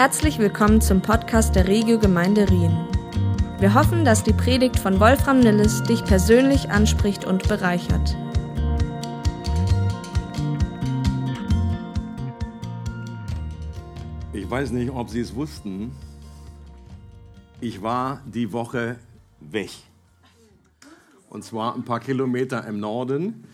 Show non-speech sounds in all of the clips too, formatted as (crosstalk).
Herzlich willkommen zum Podcast der Regio Gemeinde Rien. Wir hoffen, dass die Predigt von Wolfram Nilles dich persönlich anspricht und bereichert. Ich weiß nicht, ob Sie es wussten. Ich war die Woche weg. Und zwar ein paar Kilometer im Norden,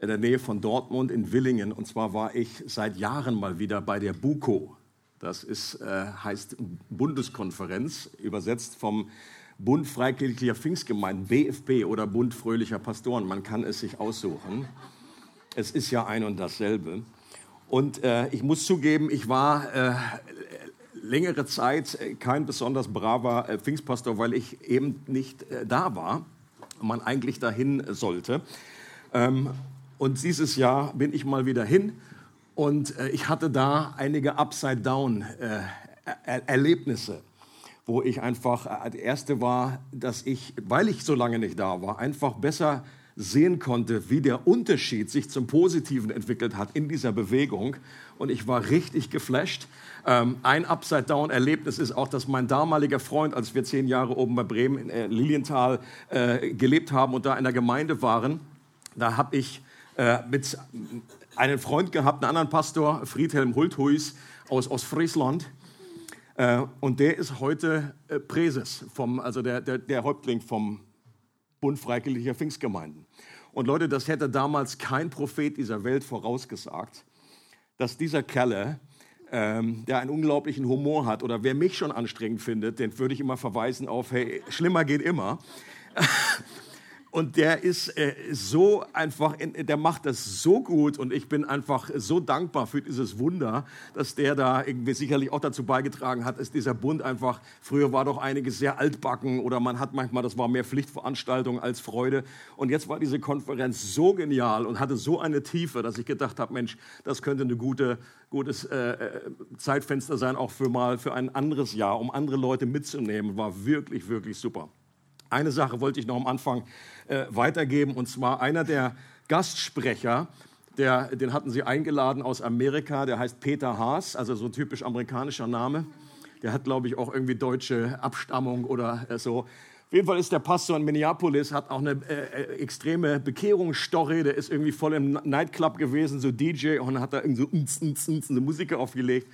in der Nähe von Dortmund in Willingen. Und zwar war ich seit Jahren mal wieder bei der BUKO. Das ist, äh, heißt Bundeskonferenz, übersetzt vom Bund Freikirchlicher Pfingstgemeinden, BFP oder Bund Fröhlicher Pastoren. Man kann es sich aussuchen. Es ist ja ein und dasselbe. Und äh, ich muss zugeben, ich war äh, längere Zeit kein besonders braver äh, Pfingstpastor, weil ich eben nicht äh, da war, man eigentlich dahin sollte. Ähm, und dieses Jahr bin ich mal wieder hin und äh, ich hatte da einige Upside-Down-Erlebnisse, äh, wo ich einfach, äh, das erste war, dass ich, weil ich so lange nicht da war, einfach besser sehen konnte, wie der Unterschied sich zum Positiven entwickelt hat in dieser Bewegung. Und ich war richtig geflasht. Ähm, ein Upside-Down-Erlebnis ist auch, dass mein damaliger Freund, als wir zehn Jahre oben bei Bremen in äh, Lilienthal äh, gelebt haben und da in der Gemeinde waren, da habe ich äh, mit einen Freund gehabt, einen anderen Pastor, Friedhelm Hulthuis aus Ostfriesland. Äh, und der ist heute äh, Präses, vom, also der, der, der Häuptling vom Bund Freikirchlicher Pfingstgemeinden. Und Leute, das hätte damals kein Prophet dieser Welt vorausgesagt, dass dieser Kerle, ähm, der einen unglaublichen Humor hat, oder wer mich schon anstrengend findet, den würde ich immer verweisen auf, hey, schlimmer geht immer. (laughs) Und der ist äh, so einfach, der macht das so gut und ich bin einfach so dankbar für dieses Wunder, dass der da irgendwie sicherlich auch dazu beigetragen hat, dass dieser Bund einfach, früher war doch einiges sehr altbacken oder man hat manchmal, das war mehr Pflichtveranstaltung als Freude. Und jetzt war diese Konferenz so genial und hatte so eine Tiefe, dass ich gedacht habe, Mensch, das könnte ein gute, gutes äh, äh, Zeitfenster sein, auch für mal für ein anderes Jahr, um andere Leute mitzunehmen. War wirklich, wirklich super. Eine Sache wollte ich noch am Anfang äh, weitergeben, und zwar einer der Gastsprecher, der, den hatten sie eingeladen aus Amerika, der heißt Peter Haas, also so ein typisch amerikanischer Name. Der hat, glaube ich, auch irgendwie deutsche Abstammung oder äh, so. Auf jeden Fall ist der Pastor in Minneapolis, hat auch eine äh, extreme Bekehrungsstory. Der ist irgendwie voll im Nightclub gewesen, so DJ, und hat da irgendwie so eine Musik aufgelegt.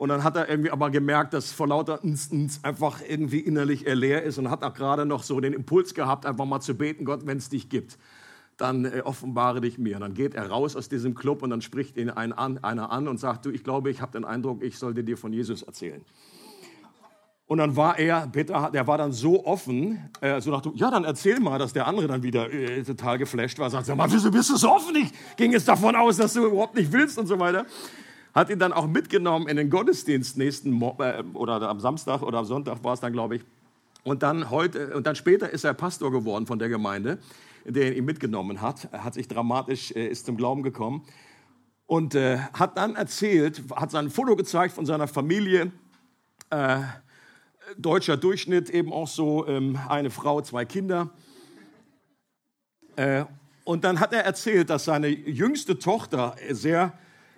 Und dann hat er irgendwie aber gemerkt, dass vor lauter ns, ns einfach irgendwie innerlich er leer ist und hat auch gerade noch so den Impuls gehabt, einfach mal zu beten, Gott, wenn es dich gibt, dann äh, offenbare dich mir. Und dann geht er raus aus diesem Club und dann spricht ihn ein an, einer an und sagt, du, ich glaube, ich habe den Eindruck, ich sollte dir von Jesus erzählen. Und dann war er, Peter, der war dann so offen, äh, so nach, ja, dann erzähl mal, dass der andere dann wieder äh, total geflasht war, sagt, sag mal, wieso bist du so offen? Ich ging jetzt davon aus, dass du überhaupt nicht willst und so weiter hat ihn dann auch mitgenommen in den Gottesdienst nächsten Mo äh, oder am Samstag oder am Sonntag war es dann, glaube ich. Und dann heute und dann später ist er Pastor geworden von der Gemeinde, der ihn mitgenommen hat. Er hat sich dramatisch äh, ist zum Glauben gekommen und äh, hat dann erzählt, hat sein Foto gezeigt von seiner Familie. Äh, deutscher Durchschnitt, eben auch so ähm, eine Frau, zwei Kinder. Äh, und dann hat er erzählt, dass seine jüngste Tochter sehr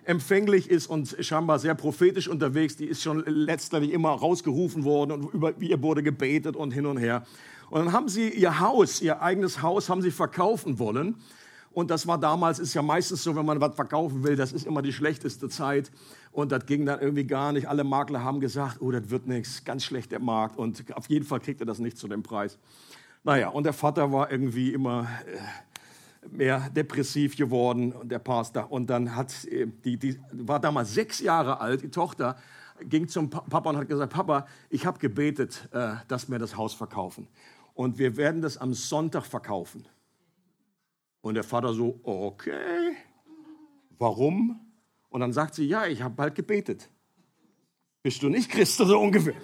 empfänglich ist und scheinbar sehr prophetisch unterwegs. Die ist schon letztlich immer rausgerufen worden und über ihr wurde gebetet und hin und her. Und dann haben sie ihr Haus, ihr eigenes Haus, haben sie verkaufen wollen. Und das war damals, ist ja meistens so, wenn man was verkaufen will, das ist immer die schlechteste Zeit. Und das ging dann irgendwie gar nicht. Alle Makler haben gesagt, oh, das wird nichts, ganz schlecht der Markt. Und auf jeden Fall kriegt er das nicht zu dem Preis. Naja, und der Vater war irgendwie immer, äh, mehr depressiv geworden, der Pastor. Und dann hat äh, die, die war damals sechs Jahre alt, die Tochter ging zum Papa und hat gesagt, Papa, ich habe gebetet, äh, dass wir das Haus verkaufen. Und wir werden das am Sonntag verkaufen. Und der Vater so, okay, warum? Und dann sagt sie, ja, ich habe bald gebetet. Bist du nicht Christ, so ungefähr?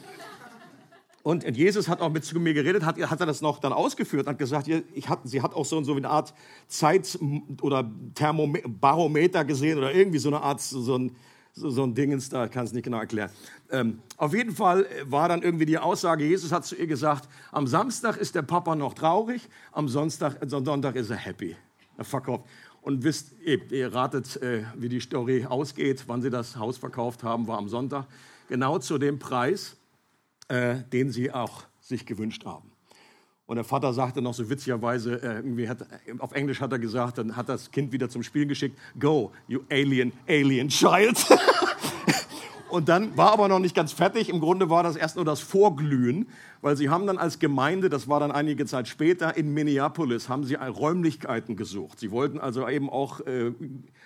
Und Jesus hat auch mit zu mir geredet, hat, hat er das noch dann ausgeführt, hat gesagt, ich hat, sie hat auch so, so eine Art Zeit- oder Barometer gesehen oder irgendwie so eine Art, so ein, so ein Dingens, da kann es nicht genau erklären. Ähm, auf jeden Fall war dann irgendwie die Aussage, Jesus hat zu ihr gesagt, am Samstag ist der Papa noch traurig, am Sonntag, Sonntag ist er happy. Er verkauft. Und wisst, ihr ratet, äh, wie die Story ausgeht, wann sie das Haus verkauft haben, war am Sonntag. Genau zu dem Preis, äh, den sie auch sich gewünscht haben. Und der Vater sagte noch so witzigerweise, äh, irgendwie hat, auf Englisch hat er gesagt, dann hat das Kind wieder zum Spiel geschickt, go, you alien, alien child. (laughs) Und dann war aber noch nicht ganz fertig. Im Grunde war das erst nur das Vorglühen, weil sie haben dann als Gemeinde, das war dann einige Zeit später, in Minneapolis, haben sie Räumlichkeiten gesucht. Sie wollten also eben auch äh,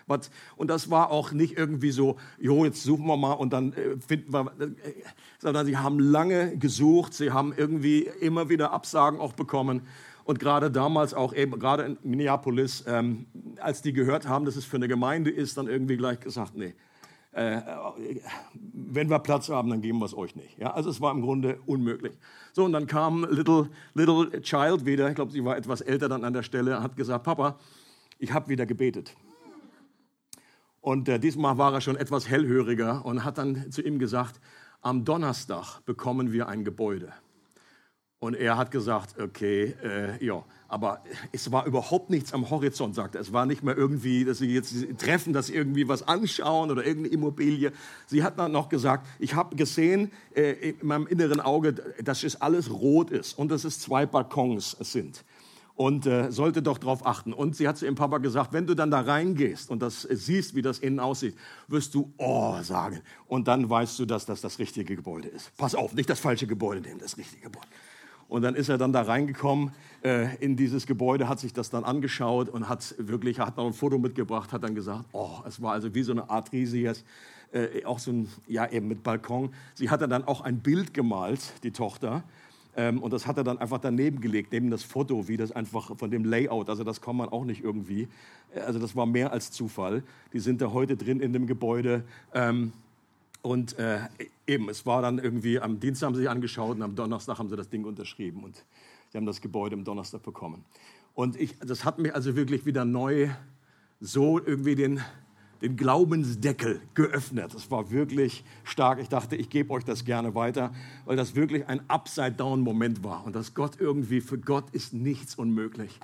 was, und das war auch nicht irgendwie so, jo, jetzt suchen wir mal und dann äh, finden wir, äh, sondern sie haben lange gesucht, sie haben irgendwie immer wieder Absagen auch bekommen. Und gerade damals auch eben, gerade in Minneapolis, ähm, als die gehört haben, dass es für eine Gemeinde ist, dann irgendwie gleich gesagt, nee, äh, wenn wir Platz haben, dann geben wir es euch nicht. Ja, also es war im Grunde unmöglich. So, und dann kam Little, Little Child wieder, ich glaube, sie war etwas älter dann an der Stelle, hat gesagt, Papa, ich habe wieder gebetet. Und äh, diesmal war er schon etwas hellhöriger und hat dann zu ihm gesagt, am Donnerstag bekommen wir ein Gebäude. Und er hat gesagt, okay, äh, ja, aber es war überhaupt nichts am Horizont, sagte er. Es war nicht mehr irgendwie, dass sie jetzt treffen, dass sie irgendwie was anschauen oder irgendeine Immobilie. Sie hat dann noch gesagt, ich habe gesehen äh, in meinem inneren Auge, dass es alles rot ist und dass es zwei Balkons sind und äh, sollte doch darauf achten. Und sie hat zu ihrem Papa gesagt, wenn du dann da reingehst und das äh, siehst, wie das innen aussieht, wirst du Oh sagen. Und dann weißt du, dass das das richtige Gebäude ist. Pass auf, nicht das falsche Gebäude nehmen, das richtige Gebäude. Und dann ist er dann da reingekommen äh, in dieses Gebäude, hat sich das dann angeschaut und hat wirklich, hat noch ein Foto mitgebracht, hat dann gesagt, oh, es war also wie so eine Art riesiges, äh, auch so ein, ja eben mit Balkon. Sie hatte dann auch ein Bild gemalt, die Tochter. Ähm, und das hat er dann einfach daneben gelegt, neben das Foto, wie das einfach von dem Layout. Also das kann man auch nicht irgendwie. Äh, also das war mehr als Zufall. Die sind da heute drin in dem Gebäude. Ähm, und äh, eben, es war dann irgendwie, am Dienstag haben sie sich angeschaut und am Donnerstag haben sie das Ding unterschrieben und sie haben das Gebäude am Donnerstag bekommen. Und ich, das hat mich also wirklich wieder neu so irgendwie den, den Glaubensdeckel geöffnet. Das war wirklich stark. Ich dachte, ich gebe euch das gerne weiter, weil das wirklich ein Upside-Down-Moment war. Und dass Gott irgendwie, für Gott ist nichts unmöglich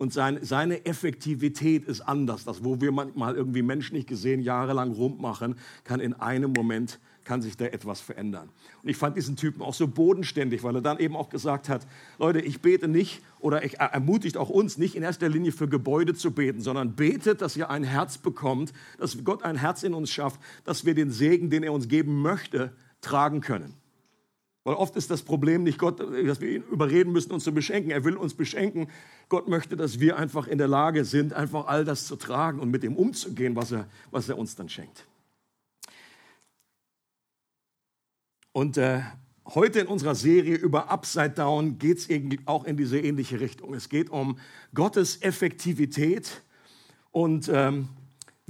und sein, seine Effektivität ist anders. Das, wo wir manchmal irgendwie menschlich gesehen jahrelang rummachen, kann in einem Moment kann sich da etwas verändern. Und ich fand diesen Typen auch so bodenständig, weil er dann eben auch gesagt hat, Leute, ich bete nicht oder ich ermutigt auch uns nicht in erster Linie für Gebäude zu beten, sondern betet, dass ihr ein Herz bekommt, dass Gott ein Herz in uns schafft, dass wir den Segen, den er uns geben möchte, tragen können. Weil oft ist das Problem nicht Gott, dass wir ihn überreden müssen, uns zu beschenken. Er will uns beschenken. Gott möchte, dass wir einfach in der Lage sind, einfach all das zu tragen und mit dem umzugehen, was er, was er uns dann schenkt. Und äh, heute in unserer Serie über Upside Down geht es auch in diese ähnliche Richtung. Es geht um Gottes Effektivität und ähm,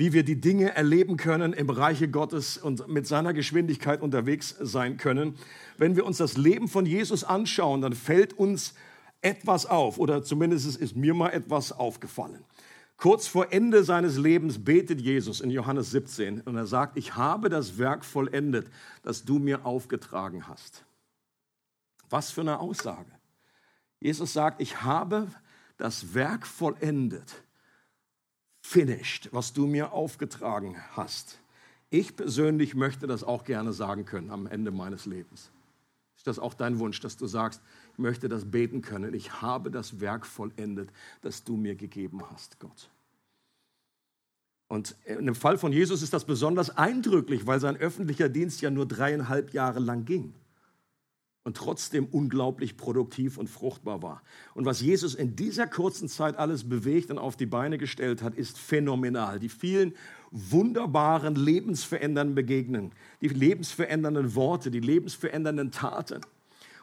wie wir die Dinge erleben können im Bereiche Gottes und mit seiner Geschwindigkeit unterwegs sein können. Wenn wir uns das Leben von Jesus anschauen, dann fällt uns etwas auf, oder zumindest ist mir mal etwas aufgefallen. Kurz vor Ende seines Lebens betet Jesus in Johannes 17 und er sagt, ich habe das Werk vollendet, das du mir aufgetragen hast. Was für eine Aussage. Jesus sagt, ich habe das Werk vollendet finished, was du mir aufgetragen hast. Ich persönlich möchte das auch gerne sagen können am Ende meines Lebens. Ist das auch dein Wunsch, dass du sagst, ich möchte das beten können. Ich habe das Werk vollendet, das du mir gegeben hast, Gott. Und dem Fall von Jesus ist das besonders eindrücklich, weil sein öffentlicher Dienst ja nur dreieinhalb Jahre lang ging und trotzdem unglaublich produktiv und fruchtbar war. Und was Jesus in dieser kurzen Zeit alles bewegt und auf die Beine gestellt hat, ist phänomenal. Die vielen wunderbaren, lebensverändernden Begegnungen, die lebensverändernden Worte, die lebensverändernden Taten.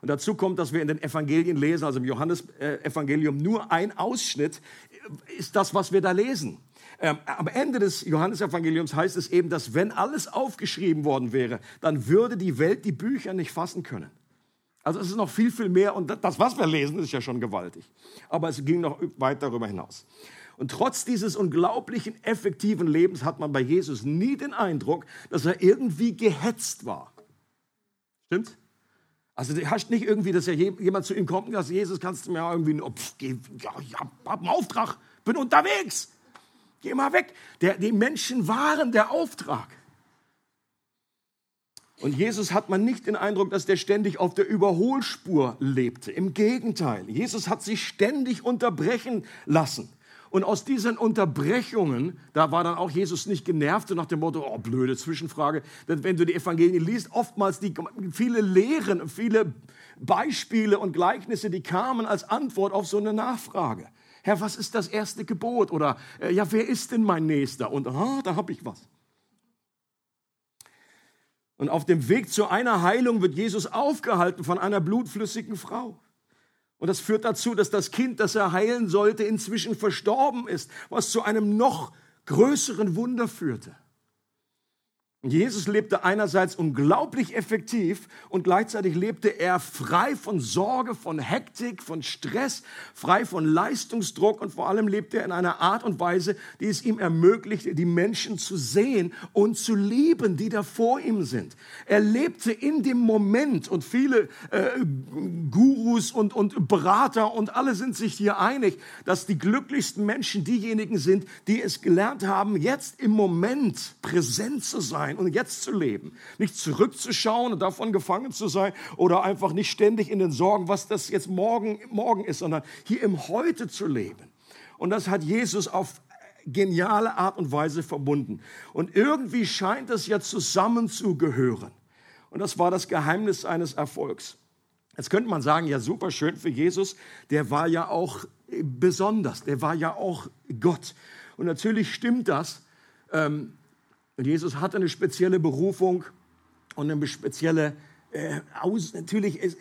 Und dazu kommt, dass wir in den Evangelien lesen, also im Johannesevangelium nur ein Ausschnitt ist das, was wir da lesen. Ähm, am Ende des Johannesevangeliums heißt es eben, dass wenn alles aufgeschrieben worden wäre, dann würde die Welt die Bücher nicht fassen können. Also es ist noch viel, viel mehr und das, was wir lesen, ist ja schon gewaltig. Aber es ging noch weit darüber hinaus. Und trotz dieses unglaublichen, effektiven Lebens hat man bei Jesus nie den Eindruck, dass er irgendwie gehetzt war. Stimmt? Also du hast nicht irgendwie, dass ja jemand zu ihm kommt und sagt, Jesus, kannst du mir irgendwie, oh, pff, geh, ja, ich hab einen Auftrag, bin unterwegs. Geh mal weg. Der, die Menschen waren der Auftrag. Und Jesus hat man nicht den Eindruck, dass der ständig auf der Überholspur lebte. Im Gegenteil, Jesus hat sich ständig unterbrechen lassen. Und aus diesen Unterbrechungen, da war dann auch Jesus nicht genervt und nach dem Motto, oh, blöde Zwischenfrage. Denn wenn du die Evangelien liest, oftmals die viele Lehren, viele Beispiele und Gleichnisse, die kamen als Antwort auf so eine Nachfrage. Herr, was ist das erste Gebot? Oder äh, ja, wer ist denn mein Nächster? Und ah, da habe ich was. Und auf dem Weg zu einer Heilung wird Jesus aufgehalten von einer blutflüssigen Frau. Und das führt dazu, dass das Kind, das er heilen sollte, inzwischen verstorben ist, was zu einem noch größeren Wunder führte. Jesus lebte einerseits unglaublich effektiv und gleichzeitig lebte er frei von Sorge, von Hektik, von Stress, frei von Leistungsdruck und vor allem lebte er in einer Art und Weise, die es ihm ermöglichte, die Menschen zu sehen und zu lieben, die da vor ihm sind. Er lebte in dem Moment und viele äh, Gurus und, und Berater und alle sind sich hier einig, dass die glücklichsten Menschen diejenigen sind, die es gelernt haben, jetzt im Moment präsent zu sein und jetzt zu leben. Nicht zurückzuschauen und davon gefangen zu sein oder einfach nicht ständig in den Sorgen, was das jetzt morgen, morgen ist, sondern hier im Heute zu leben. Und das hat Jesus auf geniale Art und Weise verbunden. Und irgendwie scheint es ja zusammenzugehören. Und das war das Geheimnis seines Erfolgs. Jetzt könnte man sagen, ja super schön für Jesus, der war ja auch besonders, der war ja auch Gott. Und natürlich stimmt das, ähm, und Jesus hatte eine spezielle Berufung und eine spezielle äh, Aus. Natürlich, ist,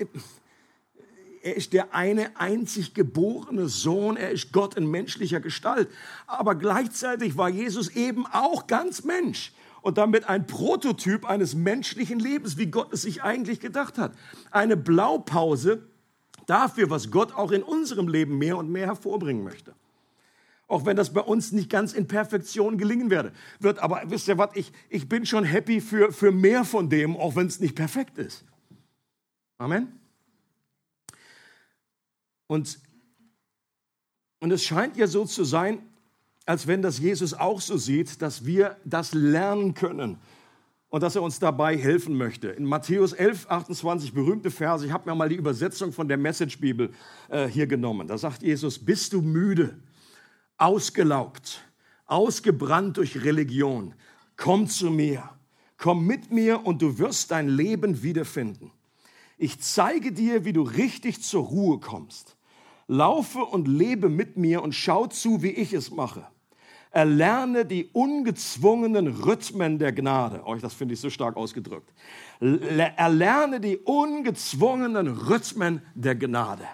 er ist der eine einzig geborene Sohn, er ist Gott in menschlicher Gestalt. Aber gleichzeitig war Jesus eben auch ganz Mensch und damit ein Prototyp eines menschlichen Lebens, wie Gott es sich eigentlich gedacht hat. Eine Blaupause dafür, was Gott auch in unserem Leben mehr und mehr hervorbringen möchte. Auch wenn das bei uns nicht ganz in Perfektion gelingen werde, wird. Aber wisst ihr was, ich, ich bin schon happy für, für mehr von dem, auch wenn es nicht perfekt ist. Amen. Und, und es scheint ja so zu sein, als wenn das Jesus auch so sieht, dass wir das lernen können und dass er uns dabei helfen möchte. In Matthäus 11, 28, berühmte Verse, ich habe mir mal die Übersetzung von der Message-Bibel äh, hier genommen. Da sagt Jesus, bist du müde? Ausgelaugt, ausgebrannt durch Religion. Komm zu mir, komm mit mir und du wirst dein Leben wiederfinden. Ich zeige dir, wie du richtig zur Ruhe kommst. Laufe und lebe mit mir und schau zu, wie ich es mache. Erlerne die ungezwungenen Rhythmen der Gnade. Euch, oh, das finde ich so stark ausgedrückt. Erlerne die ungezwungenen Rhythmen der Gnade.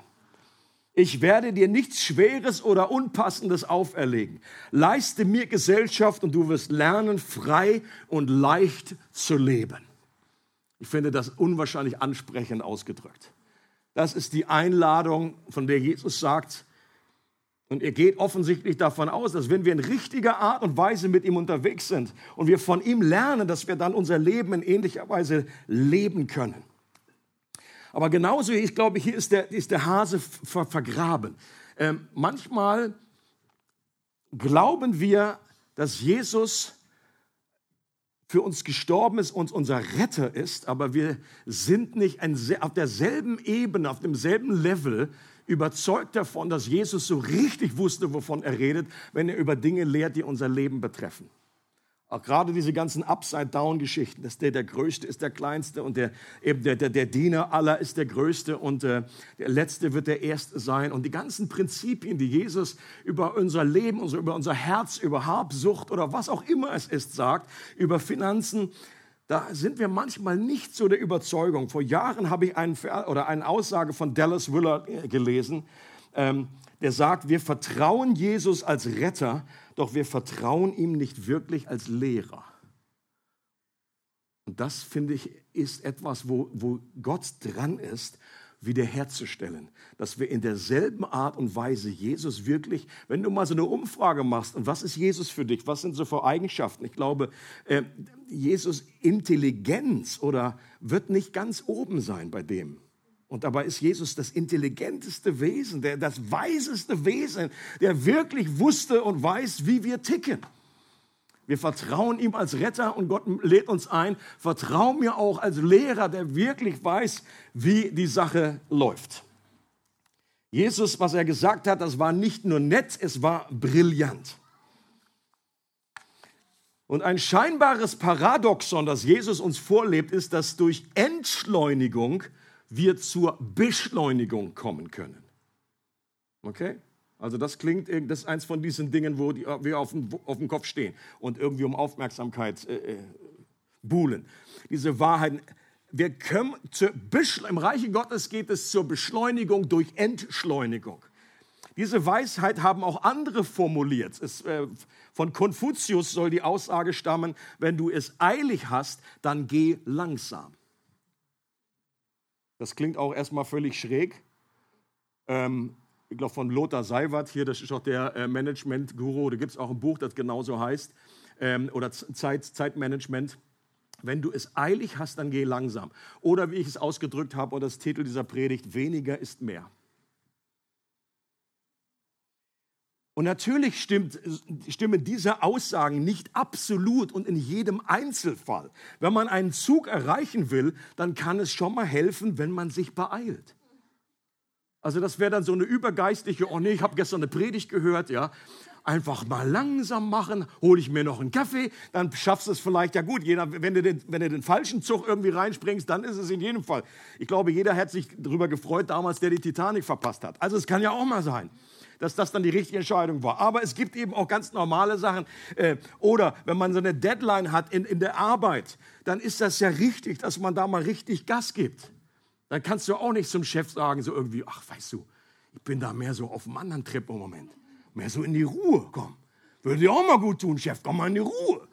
Ich werde dir nichts Schweres oder Unpassendes auferlegen. Leiste mir Gesellschaft und du wirst lernen, frei und leicht zu leben. Ich finde das unwahrscheinlich ansprechend ausgedrückt. Das ist die Einladung, von der Jesus sagt, und er geht offensichtlich davon aus, dass wenn wir in richtiger Art und Weise mit ihm unterwegs sind und wir von ihm lernen, dass wir dann unser Leben in ähnlicher Weise leben können. Aber genauso, ich glaube, hier ist der, ist der Hase ver vergraben. Ähm, manchmal glauben wir, dass Jesus für uns gestorben ist und unser Retter ist, aber wir sind nicht auf derselben Ebene, auf demselben Level überzeugt davon, dass Jesus so richtig wusste, wovon er redet, wenn er über Dinge lehrt, die unser Leben betreffen. Auch gerade diese ganzen Upside-Down-Geschichten, dass der der Größte ist der Kleinste und der, eben der, der, der Diener aller ist der Größte und äh, der Letzte wird der Erste sein. Und die ganzen Prinzipien, die Jesus über unser Leben, also über unser Herz, über Habsucht oder was auch immer es ist, sagt, über Finanzen, da sind wir manchmal nicht so der Überzeugung. Vor Jahren habe ich einen, oder eine Aussage von Dallas Willard äh, gelesen, ähm, der sagt, wir vertrauen Jesus als Retter, doch wir vertrauen ihm nicht wirklich als Lehrer. Und das, finde ich, ist etwas, wo, wo Gott dran ist, wiederherzustellen. Dass wir in derselben Art und Weise Jesus wirklich, wenn du mal so eine Umfrage machst, und was ist Jesus für dich? Was sind so für Eigenschaften? Ich glaube, äh, Jesus Intelligenz oder wird nicht ganz oben sein bei dem Und dabei ist Jesus das intelligenteste Wesen, der, das weiseste Wesen, der wirklich wusste und weiß, wie wir ticken. Wir vertrauen ihm als Retter und Gott lädt uns ein. Vertrau mir auch als Lehrer, der wirklich weiß, wie die Sache läuft. Jesus, was er gesagt hat, das war nicht nur nett, es war brillant. Und ein scheinbares Paradoxon, das Jesus uns vorlebt, ist, dass durch Entschleunigung wir zur Beschleunigung kommen können. Okay? Also das klingt, das ist eins von diesen Dingen, wo die, wir auf dem, auf dem Kopf stehen und irgendwie um Aufmerksamkeit äh, äh buhlen. Diese Wahrheiten, wir können zur im Reiche Gottes geht es zur Beschleunigung durch Entschleunigung. Diese Weisheit haben auch andere formuliert. Es, äh, von Konfuzius soll die Aussage stammen, wenn du es eilig hast, dann geh langsam. Das klingt auch erstmal völlig schräg. Ähm, ich glaube von Lothar Seiwert, hier, das ist auch der äh, Management-Guru, da gibt es auch ein Buch, das genauso heißt, ähm, oder Zeit, Zeitmanagement. Wenn du es eilig hast, dann geh langsam. Oder wie ich es ausgedrückt habe, oder das Titel dieser Predigt, weniger ist mehr. Und natürlich stimmt, stimmen diese Aussagen nicht absolut und in jedem Einzelfall. Wenn man einen Zug erreichen will, dann kann es schon mal helfen, wenn man sich beeilt. Also das wäre dann so eine übergeistliche, oh nee, ich habe gestern eine Predigt gehört, ja. Einfach mal langsam machen, hole ich mir noch einen Kaffee, dann schaffst du es vielleicht, ja gut, jeder, wenn, du den, wenn du den falschen Zug irgendwie reinspringst, dann ist es in jedem Fall. Ich glaube, jeder hat sich darüber gefreut damals, der die Titanic verpasst hat. Also es kann ja auch mal sein dass das dann die richtige Entscheidung war. Aber es gibt eben auch ganz normale Sachen. Äh, oder wenn man so eine Deadline hat in, in der Arbeit, dann ist das ja richtig, dass man da mal richtig Gas gibt. Dann kannst du auch nicht zum Chef sagen, so irgendwie, ach, weißt du, ich bin da mehr so auf einem anderen Trip im Moment. Mehr so in die Ruhe, komm. Würde dir auch mal gut tun, Chef, komm mal in die Ruhe.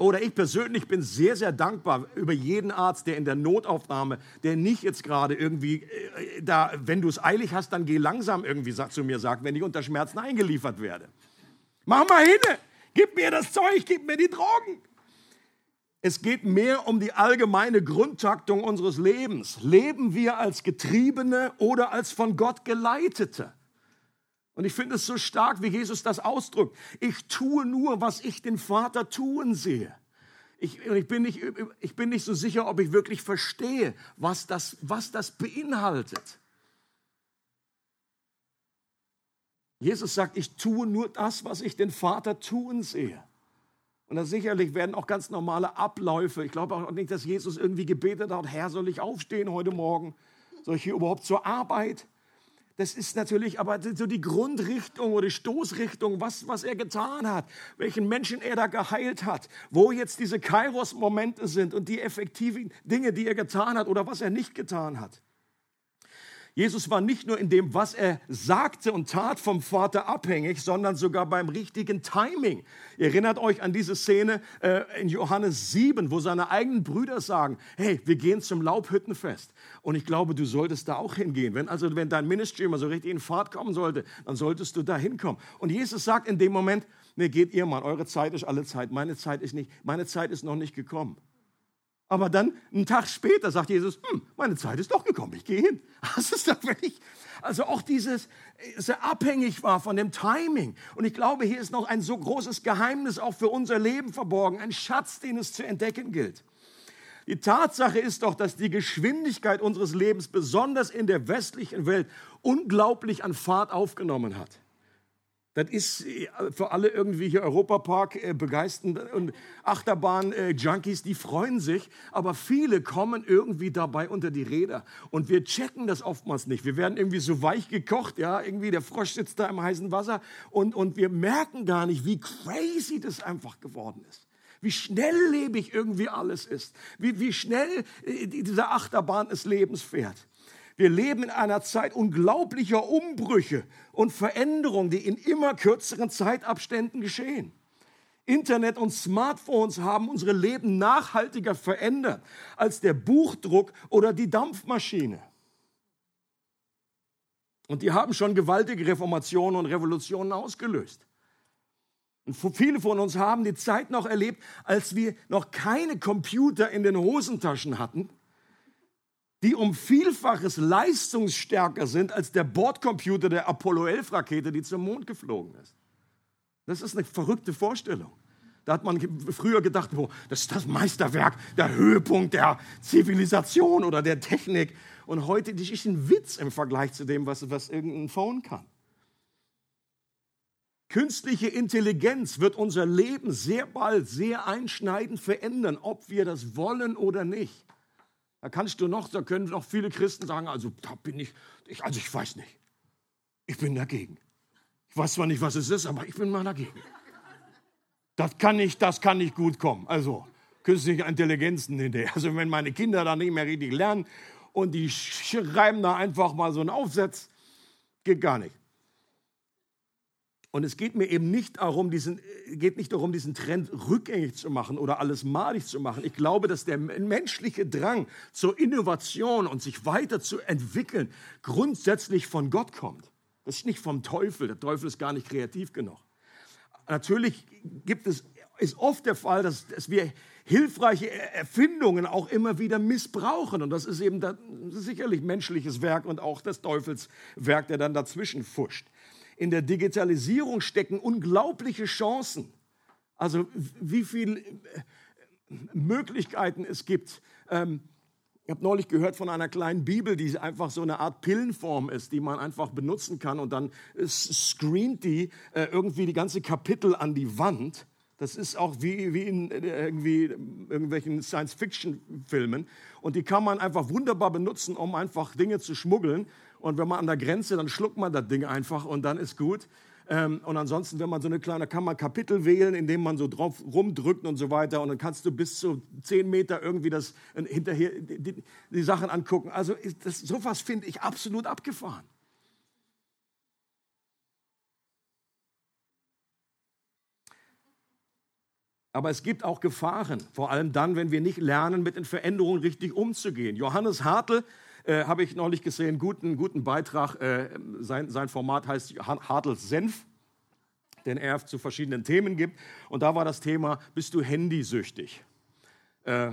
Oder ich persönlich bin sehr, sehr dankbar über jeden Arzt, der in der Notaufnahme, der nicht jetzt gerade irgendwie, äh, da, wenn du es eilig hast, dann geh langsam irgendwie sagt, zu mir sagt, wenn ich unter Schmerzen eingeliefert werde. Mach mal hin, gib mir das Zeug, gib mir die Drogen. Es geht mehr um die allgemeine Grundtaktung unseres Lebens. Leben wir als Getriebene oder als von Gott Geleitete? Und ich finde es so stark, wie Jesus das ausdrückt. Ich tue nur, was ich den Vater tun sehe. Ich, ich, bin nicht, ich bin nicht so sicher, ob ich wirklich verstehe, was das, was das beinhaltet. Jesus sagt, ich tue nur das, was ich den Vater tun sehe. Und da sicherlich werden auch ganz normale Abläufe. Ich glaube auch nicht, dass Jesus irgendwie gebetet hat, Herr, soll ich aufstehen heute Morgen? Soll ich hier überhaupt zur Arbeit? Das ist natürlich aber so die Grundrichtung oder die Stoßrichtung, was, was er getan hat, welchen Menschen er da geheilt hat, wo jetzt diese Kairos-Momente sind und die effektiven Dinge, die er getan hat oder was er nicht getan hat. Jesus war nicht nur in dem, was er sagte und tat, vom Vater abhängig, sondern sogar beim richtigen Timing. Ihr erinnert euch an diese Szene äh, in Johannes 7, wo seine eigenen Brüder sagen, hey, wir gehen zum Laubhüttenfest. Und ich glaube, du solltest da auch hingehen. Wenn also, wenn dein Ministry mal so richtig in Fahrt kommen sollte, dann solltest du da hinkommen. Und Jesus sagt in dem Moment, nee, geht ihr mal, eure Zeit ist alle Zeit, meine Zeit ist nicht, meine Zeit ist noch nicht gekommen. Aber dann, einen Tag später, sagt Jesus, hm, meine Zeit ist doch gekommen, ich gehe hin. (laughs) Das ist doch wirklich, also auch dieses, dass er abhängig war von dem Timing. Und ich glaube, hier ist noch ein so großes Geheimnis auch für unser Leben verborgen, ein Schatz, den es zu entdecken gilt. Die Tatsache ist doch, dass die Geschwindigkeit unseres Lebens, besonders in der westlichen Welt, unglaublich an Fahrt aufgenommen hat. Das ist äh, für alle irgendwie hier Europapark äh, begeistern und Achterbahn-Junkies, äh, die freuen sich, aber viele kommen irgendwie dabei unter die Räder und wir checken das oftmals nicht. Wir werden irgendwie so weich gekocht, ja, irgendwie der Frosch sitzt da im heißen Wasser und, und wir merken gar nicht, wie crazy das einfach geworden ist. Wie schnelllebig irgendwie alles ist, wie, wie schnell diese Achterbahn des Lebens fährt. Wir leben in einer Zeit unglaublicher Umbrüche und Veränderungen, die in immer kürzeren Zeitabständen geschehen. Internet und Smartphones haben unsere Leben nachhaltiger verändert als der Buchdruck oder die Dampfmaschine. Und die haben schon gewaltige Reformationen und Revolutionen ausgelöst. Und viele von uns haben die Zeit noch erlebt, als wir noch keine Computer in den Hosentaschen hatten die um Vielfaches leistungsstärker sind als der Bordcomputer der Apollo 11 Rakete, die zum Mond geflogen ist. Das ist eine verrückte Vorstellung. Da hat man früher gedacht, oh, das ist das Meisterwerk, der Höhepunkt der Zivilisation oder der Technik. Und heute ist ein Witz im Vergleich zu dem, was, was irgendein Phone kann. Künstliche Intelligenz wird unser Leben sehr bald sehr einschneidend verändern, ob wir das wollen oder nicht. Da kannst du noch, da können noch viele Christen sagen, also da bin ich, ich also ich weiß nicht. Ich bin dagegen. Ich weiß zwar nicht, was es ist, aber ich bin mal dagegen. Das kann nicht, das kann nicht gut kommen. Also künstliche Intelligenzen hinterher. Also wenn meine Kinder da nicht mehr richtig lernen und die schreiben da einfach mal so einen Aufsatz, geht gar nicht. Und es geht mir eben nicht darum, diesen, geht nicht darum, diesen Trend rückgängig zu machen oder alles malig zu machen. Ich glaube, dass der menschliche Drang zur Innovation und sich weiterzuentwickeln grundsätzlich von Gott kommt. Das ist nicht vom Teufel. Der Teufel ist gar nicht kreativ genug. Natürlich gibt es, ist oft der Fall, dass, dass wir hilfreiche Erfindungen auch immer wieder missbrauchen. Und das ist eben das, sicherlich menschliches Werk und auch des Teufels Werk, der dann dazwischen fuscht in der Digitalisierung stecken unglaubliche Chancen. Also wie viele äh, Möglichkeiten es gibt. Ähm, ich habe neulich gehört von einer kleinen Bibel, die einfach so eine Art Pillenform ist, die man einfach benutzen kann und dann screent die äh, irgendwie die ganze Kapitel an die Wand. Das ist auch wie, wie in äh, irgendwie irgendwelchen Science-Fiction-Filmen. Und die kann man einfach wunderbar benutzen, um einfach Dinge zu schmuggeln. Und wenn man an der Grenze, dann schluckt man das Ding einfach und dann ist gut. Ähm, und ansonsten, wenn man so eine kleine, kann man Kapitel wählen, in dem man so drauf rumdrückt und so weiter. Und dann kannst du bis zu zehn Meter irgendwie das äh, hinterher die, die Sachen angucken. Also das, sowas finde ich absolut abgefahren. Aber es gibt auch Gefahren, vor allem dann, wenn wir nicht lernen, mit den Veränderungen richtig umzugehen. Johannes Hartl äh, habe ich neulich gesehen, guten, guten Beitrag. Äh, sein, sein Format heißt Hartels Senf, den er zu verschiedenen Themen gibt. Und da war das Thema, bist du handysüchtig? Äh,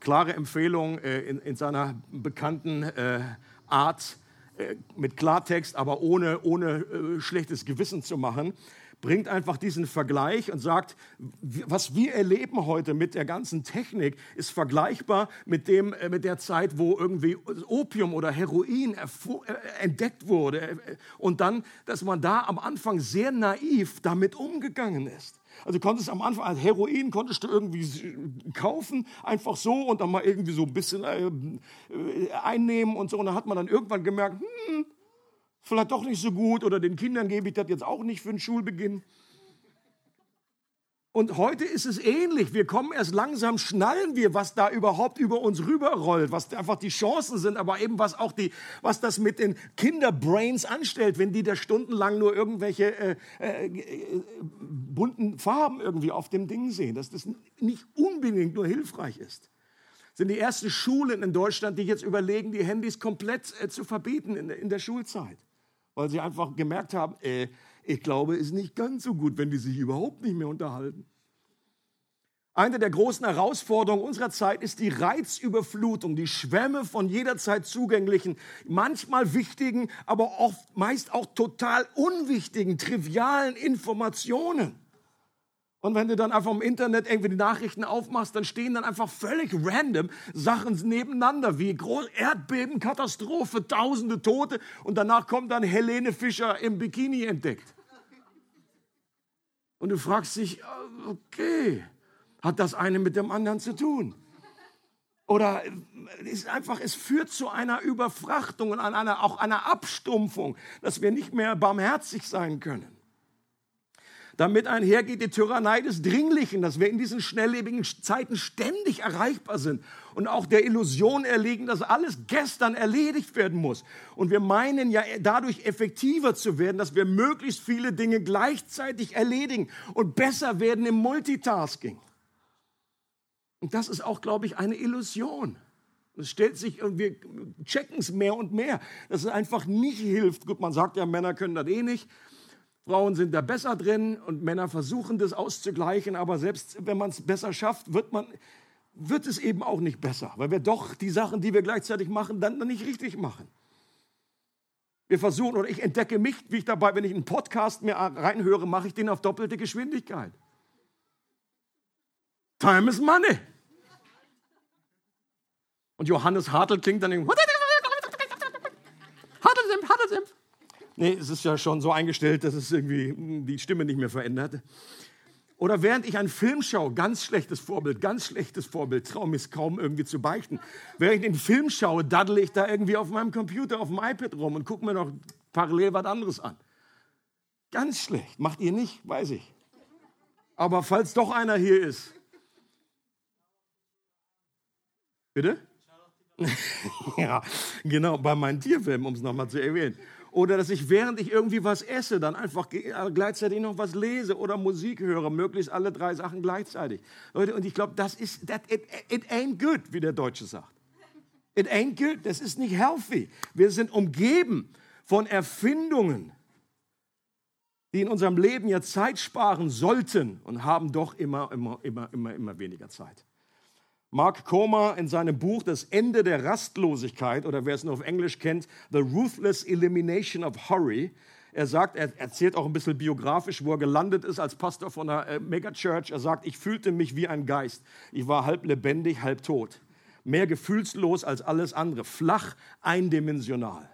klare Empfehlung äh, in, in, seiner bekannten äh, Art, äh, mit Klartext, aber ohne, ohne schlechtes Gewissen zu machen bringt einfach diesen Vergleich und sagt, was wir erleben heute mit der ganzen Technik, ist vergleichbar mit, dem, äh, mit der Zeit, wo irgendwie Opium oder Heroin äh, entdeckt wurde. Äh, und dann, dass man da am Anfang sehr naiv damit umgegangen ist. Also konntest am Anfang, also Heroin konntest du irgendwie kaufen, einfach so und dann mal irgendwie so ein bisschen äh, einnehmen und so. Und dann hat man dann irgendwann gemerkt, hm, vielleicht doch nicht so gut oder den Kindern gebe ich das jetzt auch nicht für den Schulbeginn. Und heute ist es ähnlich. Wir kommen erst langsam, schnallen wir, was da überhaupt über uns rüberrollt, was einfach die Chancen sind, aber eben was auch die, was das mit den Kinderbrains anstellt, wenn die da stundenlang nur irgendwelche äh, äh, äh, bunten Farben irgendwie auf dem Ding sehen, dass das nicht unbedingt nur hilfreich ist. Das sind die ersten Schulen in Deutschland, die jetzt überlegen, die Handys komplett äh, zu verbieten in, in der Schulzeit weil sie einfach gemerkt haben, äh, ich glaube, es ist nicht ganz so gut, wenn die sich überhaupt nicht mehr unterhalten. Eine der großen Herausforderungen unserer Zeit ist die Reizüberflutung, die Schwämme von jederzeit zugänglichen, manchmal wichtigen, aber oft meist auch total unwichtigen, trivialen Informationen. Und wenn du dann einfach im Internet irgendwie die Nachrichten aufmachst, dann stehen dann einfach völlig random Sachen nebeneinander, wie Erdbeben, Katastrophe, tausende Tote und danach kommt dann Helene Fischer im Bikini entdeckt. Und du fragst dich, okay, hat das eine mit dem anderen zu tun? Oder es ist einfach, es führt zu einer Überfrachtung und einer, auch einer Abstumpfung, dass wir nicht mehr barmherzig sein können. Damit einhergeht die Tyrannei des Dringlichen, dass wir in diesen schnelllebigen Zeiten ständig erreichbar sind und auch der Illusion erliegen, dass alles gestern erledigt werden muss. Und wir meinen ja dadurch effektiver zu werden, dass wir möglichst viele Dinge gleichzeitig erledigen und besser werden im Multitasking. Und das ist auch, glaube ich, eine Illusion. Es stellt sich, und wir checken es mehr und mehr, dass es einfach nicht hilft. Gut, man sagt ja, Männer können das eh nicht. Frauen sind da besser drin und Männer versuchen das auszugleichen, aber selbst wenn man es besser schafft, wird man, wird es eben auch nicht besser, weil wir doch die Sachen, die wir gleichzeitig machen, dann nicht richtig machen. Wir versuchen, oder ich entdecke mich, wie ich dabei, wenn ich einen Podcast mir reinhöre, mache ich den auf doppelte Geschwindigkeit. Time is money. Und Johannes Hartl klingt dann irgendwie. Hartelsimpf, Hartelsimpf. Nee, es ist ja schon so eingestellt, dass es irgendwie die Stimme nicht mehr verändert. Oder während ich einen Film schaue, ganz schlechtes Vorbild, ganz schlechtes Vorbild, traue mich kaum irgendwie zu beichten. Während ich den Film schaue, daddle ich da irgendwie auf meinem Computer, auf dem iPad rum und gucke mir noch parallel was anderes an. Ganz schlecht. Macht ihr nicht, weiß ich. Aber falls doch einer hier ist. Bitte? (laughs) ja, genau, bei meinen Tierfilmen, um es nochmal zu erwähnen. Oder dass ich, während ich irgendwie was esse, dann einfach äh, gleichzeitig noch was lese oder Musik höre, möglichst alle drei Sachen gleichzeitig. Leute, und ich glaube, das ist, that, it, it ain't good, wie der Deutsche sagt. It ain't good, das ist nicht healthy. Wir sind umgeben von Erfindungen, die in unserem Leben ja Zeit sparen sollten und haben doch immer, immer, immer, immer, immer weniger Zeit. Mark Comer in seinem Buch Das Ende der Rastlosigkeit oder wer es nur auf Englisch kennt, The Ruthless Elimination of Hurry. Er sagt, er erzählt auch ein bisschen biografisch, wo er gelandet ist als Pastor von einer äh, Megachurch. Er sagt, ich fühlte mich wie ein Geist. Ich war halb lebendig, halb tot. Mehr gefühlslos als alles andere. Flach, eindimensional.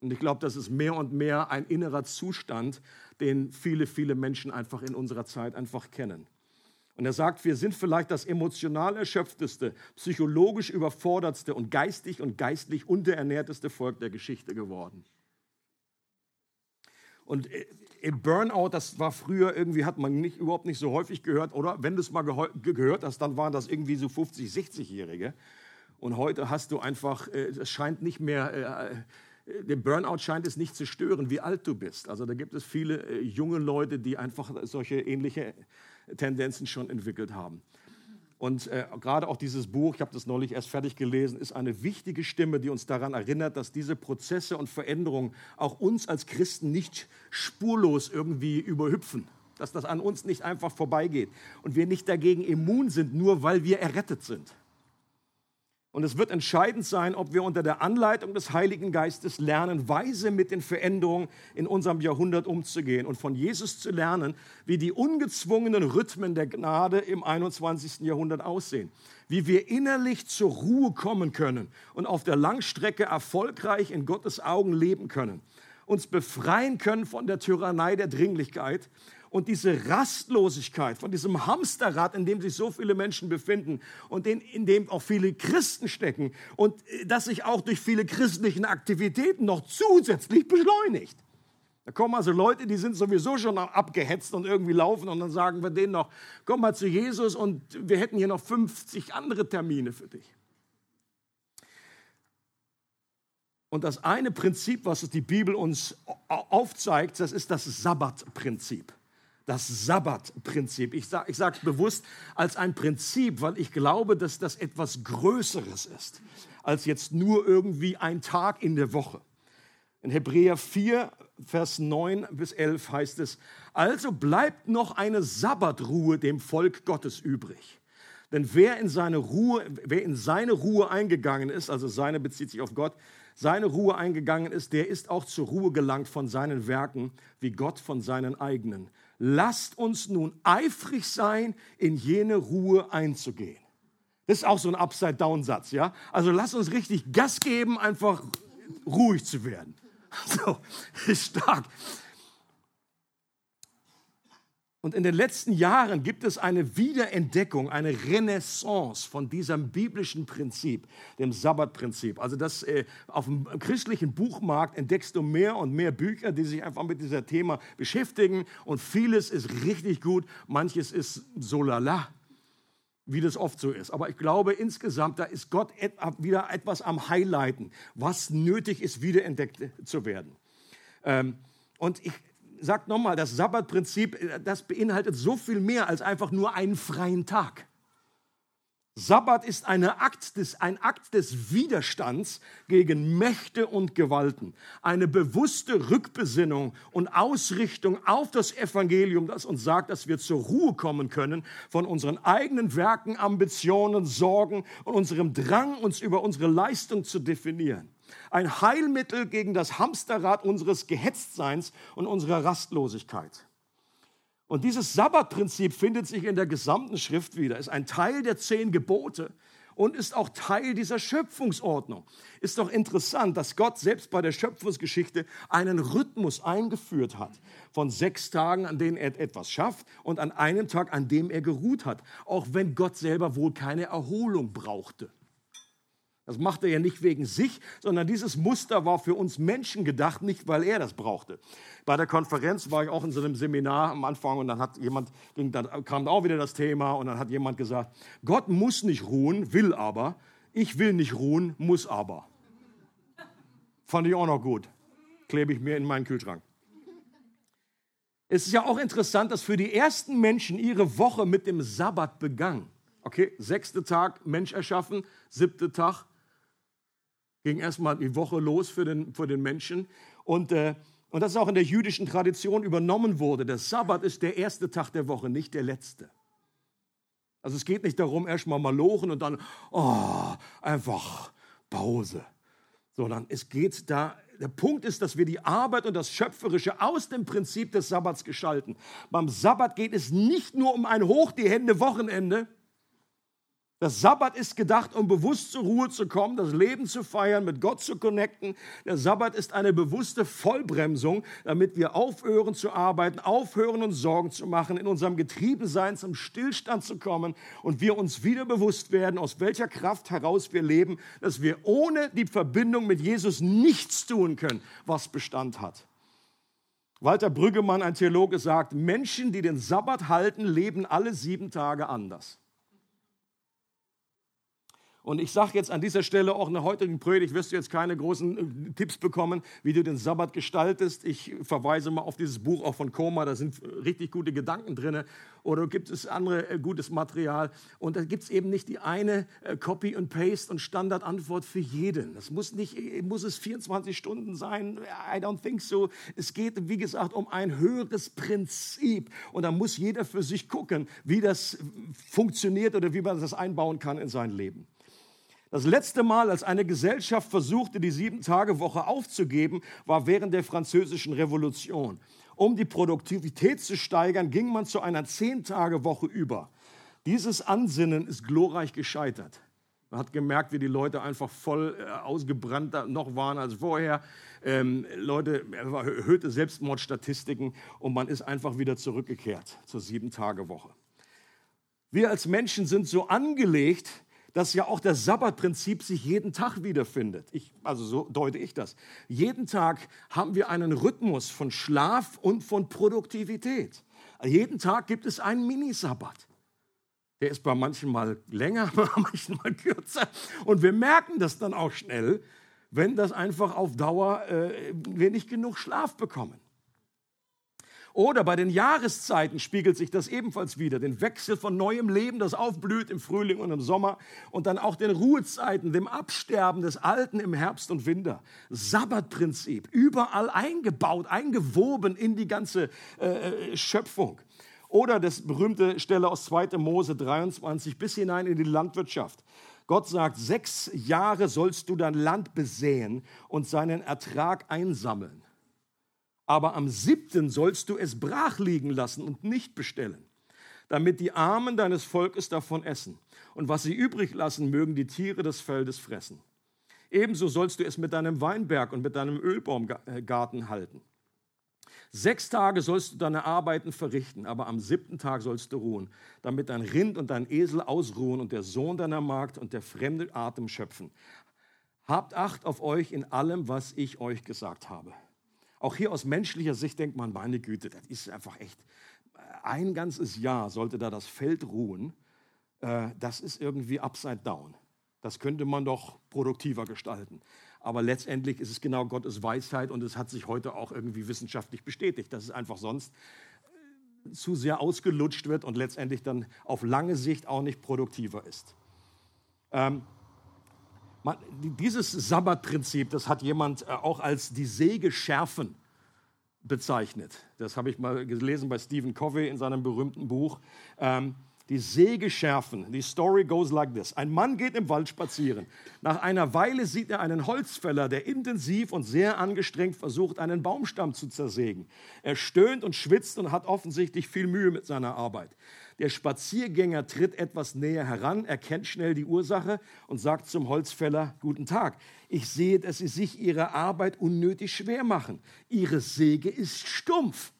Und ich glaube, das ist mehr und mehr ein innerer Zustand, den viele, viele Menschen einfach in unserer Zeit einfach kennen. Und er sagt, wir sind vielleicht das emotional erschöpfteste, psychologisch überfordertste und geistig und geistlich unterernährteste Volk der Geschichte geworden. Und äh, im Burnout, das war früher irgendwie, hat man nicht, überhaupt nicht so häufig gehört, oder? Wenn du es mal gehört hast, dann waren das irgendwie so 50, 60-Jährige. Und heute hast du einfach, äh, es scheint nicht mehr, äh, den Burnout scheint es nicht zu stören, wie alt du bist. Also da gibt es viele junge Leute, die einfach solche ähnliche Tendenzen schon entwickelt haben. Und äh, gerade auch dieses Buch, ich habe das neulich erst fertig gelesen, ist eine wichtige Stimme, die uns daran erinnert, dass diese Prozesse und Veränderungen auch uns als Christen nicht spurlos irgendwie überhüpfen. Dass das an uns nicht einfach vorbeigeht und wir nicht dagegen immun sind, nur weil wir errettet sind. Und es wird entscheidend sein, ob wir unter der Anleitung des Heiligen Geistes lernen, weise mit den Veränderungen in unserem Jahrhundert umzugehen und von Jesus zu lernen, wie die ungezwungenen Rhythmen der Gnade im 21. Jahrhundert aussehen, wie wir innerlich zur Ruhe kommen können und auf der Langstrecke erfolgreich in Gottes Augen leben können, uns befreien können von der Tyrannei der Dringlichkeit und diese Rastlosigkeit von diesem Hamsterrad, in dem sich so viele Menschen befinden und in, dem auch viele Christen stecken und äh, das sich auch durch viele christlichen Aktivitäten noch zusätzlich beschleunigt. Da kommen also Leute, die sind sowieso schon abgehetzt und irgendwie laufen und dann sagen wir denen noch, komm mal zu Jesus und wir hätten hier noch 50 andere Termine für dich. Und das eine Prinzip, was die Bibel uns aufzeigt, das ist das Sabbatprinzip das Sabbatprinzip. Ich sage es ich bewusst als ein Prinzip, weil ich glaube, dass das etwas Größeres ist, als jetzt nur irgendwie ein Tag in der Woche. In Hebräer 4, Vers 9 bis 11 heißt es, also bleibt noch eine Sabbatruhe dem Volk Gottes übrig. Denn wer in seine Ruhe, wer in seine Ruhe eingegangen ist, also seine bezieht sich auf Gott, seine Ruhe eingegangen ist, der ist auch zur Ruhe gelangt von seinen Werken, wie Gott von seinen eigenen lasst uns nun eifrig sein, in jene Ruhe einzugehen. Das ist auch so ein Upside-Down-Satz, ja? Also lasst uns richtig Gas geben, einfach ruhig zu werden. (laughs) So, ist stark. Und in den letzten Jahren gibt es eine Wiederentdeckung, eine Renaissance von diesem biblischen Prinzip, dem Sabbatprinzip. Also das äh, auf dem christlichen Buchmarkt entdeckst du mehr und mehr Bücher, die sich einfach mit diesem Thema beschäftigen. Und vieles ist richtig gut, manches ist so lala, wie das oft so ist. Aber ich glaube insgesamt, da ist Gott wieder etwas am Highlighten, was nötig ist, wiederentdeckt zu werden. Ähm, und ich sagt nochmal, das Sabbatprinzip, äh, das beinhaltet so viel mehr als einfach nur einen freien Tag. Sabbat ist Akt des, ein Akt des Widerstands gegen Mächte und Gewalten. Eine bewusste Rückbesinnung und Ausrichtung auf das Evangelium, das uns sagt, dass wir zur Ruhe kommen können von unseren eigenen Werken, Ambitionen, Sorgen und unserem Drang, uns über unsere Leistung zu definieren. Ein Heilmittel gegen das Hamsterrad unseres Gehetztseins und unserer Rastlosigkeit. Und dieses Sabbatprinzip findet sich in der gesamten Schrift wieder, ist ein Teil der zehn Gebote und ist auch Teil dieser Schöpfungsordnung. Ist doch interessant, dass Gott selbst bei der Schöpfungsgeschichte einen Rhythmus eingeführt hat von sechs Tagen, an denen er etwas schafft und an einem Tag, an dem er geruht hat, auch wenn Gott selber wohl keine Erholung brauchte. Das macht er ja nicht wegen sich, sondern dieses Muster war für uns Menschen gedacht, nicht weil er das brauchte. Bei der Konferenz war ich auch in so einem Seminar am Anfang und dann hat jemand, dann kam auch wieder das Thema und dann hat jemand gesagt, Gott muss nicht ruhen, will aber. Ich will nicht ruhen, muss aber. Fand ich auch noch gut. Klebe ich mir in meinen Kühlschrank. Es ist ja auch interessant, dass für die ersten Menschen ihre Woche mit dem Sabbat begann. Okay, sechster Tag Mensch erschaffen, siebter Tag ging erstmal die Woche los für den, für den Menschen. Und, äh, und das ist auch in der jüdischen Tradition übernommen wurde. Der Sabbat ist der erste Tag der Woche, nicht der letzte. Also es geht nicht darum, erstmal mal lochen und dann, oh, einfach Pause. Sondern es geht da, der Punkt ist, dass wir die Arbeit und das Schöpferische aus dem Prinzip des Sabbats gestalten. Beim Sabbat geht es nicht nur um ein Hoch die Hände Wochenende, das Sabbat ist gedacht, um bewusst zur Ruhe zu kommen, das Leben zu feiern, mit Gott zu connecten. Der Sabbat ist eine bewusste Vollbremsung, damit wir aufhören zu arbeiten, aufhören uns Sorgen zu machen, in unserem Getriebensein zum Stillstand zu kommen und wir uns wieder bewusst werden, aus welcher Kraft heraus wir leben, dass wir ohne die Verbindung mit Jesus nichts tun können, was Bestand hat. Walter Brüggemann, ein Theologe, sagt, Menschen, die den Sabbat halten, leben alle sieben Tage anders. Und ich sage jetzt an dieser Stelle auch in der heutigen Predigt wirst du jetzt keine großen äh, Tipps bekommen, wie du den Sabbat gestaltest. Ich verweise mal auf dieses Buch auch von Koma, da sind richtig gute Gedanken drin. Oder gibt es andere äh, gutes Material. Und da gibt es eben nicht die eine äh, Copy und Paste und Standardantwort für jeden. Das muss nicht, muss es 24 Stunden sein. I don't think so. Es geht, wie gesagt, um ein höheres Prinzip. Und da muss jeder für sich gucken, wie das funktioniert oder wie man das einbauen kann in sein Leben. Das letzte Mal, als eine Gesellschaft versuchte, die Sieben-Tage-Woche aufzugeben, war während der Französischen Revolution. Um die Produktivität zu steigern, ging man zu einer Zehn-Tage-Woche über. Dieses Ansinnen ist glorreich gescheitert. Man hat gemerkt, wie die Leute einfach voll äh, ausgebrannt noch waren als vorher. Ähm, Leute, erhöhte Selbstmordstatistiken und man ist einfach wieder zurückgekehrt zur Sieben-Tage-Woche. Wir als Menschen sind so angelegt, dass ja auch das Sabbatprinzip sich jeden Tag wiederfindet. Ich, also so deute ich das. Jeden Tag haben wir einen Rhythmus von Schlaf und von Produktivität. Jeden Tag gibt es einen Minisabbat. Der ist bei manchen mal länger, (laughs) bei manchen mal kürzer. Und wir merken das dann auch schnell, wenn das einfach auf Dauer äh, wir nicht genug Schlaf bekommen. Oder bei den Jahreszeiten spiegelt sich das ebenfalls wieder. Den Wechsel von neuem Leben, das aufblüht im Frühling und im Sommer. Und dann auch den Ruhezeiten, dem Absterben des Alten im Herbst und Winter. Sabbatprinzip, überall eingebaut, eingewoben in die ganze äh, Schöpfung. Oder das berühmte Stelle aus 2. Mose 23 bis hinein in die Landwirtschaft. Gott sagt, sechs Jahre sollst du dein Land besäen und seinen Ertrag einsammeln aber am siebten sollst du es brach liegen lassen und nicht bestellen, damit die Armen deines Volkes davon essen. Und was sie übrig lassen, mögen die Tiere des Feldes fressen. Ebenso sollst du es mit deinem Weinberg und mit deinem Ölbaumgarten halten. Sechs Tage sollst du deine Arbeiten verrichten, aber am siebten Tag sollst du ruhen, damit dein Rind und dein Esel ausruhen und der Sohn deiner Magd und der fremde Atem schöpfen. Habt Acht auf euch in allem, was ich euch gesagt habe. Auch hier aus menschlicher Sicht denkt man, meine Güte, das ist einfach echt, ein ganzes Jahr sollte da das Feld ruhen. Äh, das ist irgendwie upside down. Das könnte man doch produktiver gestalten. Aber letztendlich ist es genau Gottes Weisheit und es hat sich heute auch irgendwie wissenschaftlich bestätigt, dass es einfach sonst äh, zu sehr ausgelutscht wird und letztendlich dann auf lange Sicht auch nicht produktiver ist. Ähm, man, dieses Sabbatprinzip, das hat jemand äh, auch als die Säge schärfen bezeichnet. Das habe ich mal gelesen bei Stephen Covey in seinem berühmten Buch. Ähm, die Säge schärfen. Die Story goes like this. Ein Mann geht im Wald spazieren. Nach einer Weile sieht er einen Holzfäller, der intensiv und sehr angestrengt versucht, einen Baumstamm zu zersägen. Er stöhnt und schwitzt und hat offensichtlich viel Mühe mit seiner Arbeit. Der Spaziergänger tritt etwas näher heran, erkennt schnell die Ursache und sagt zum Holzfäller, guten Tag, ich sehe, dass Sie sich Ihre Arbeit unnötig schwer machen. Ihre Säge ist stumpf.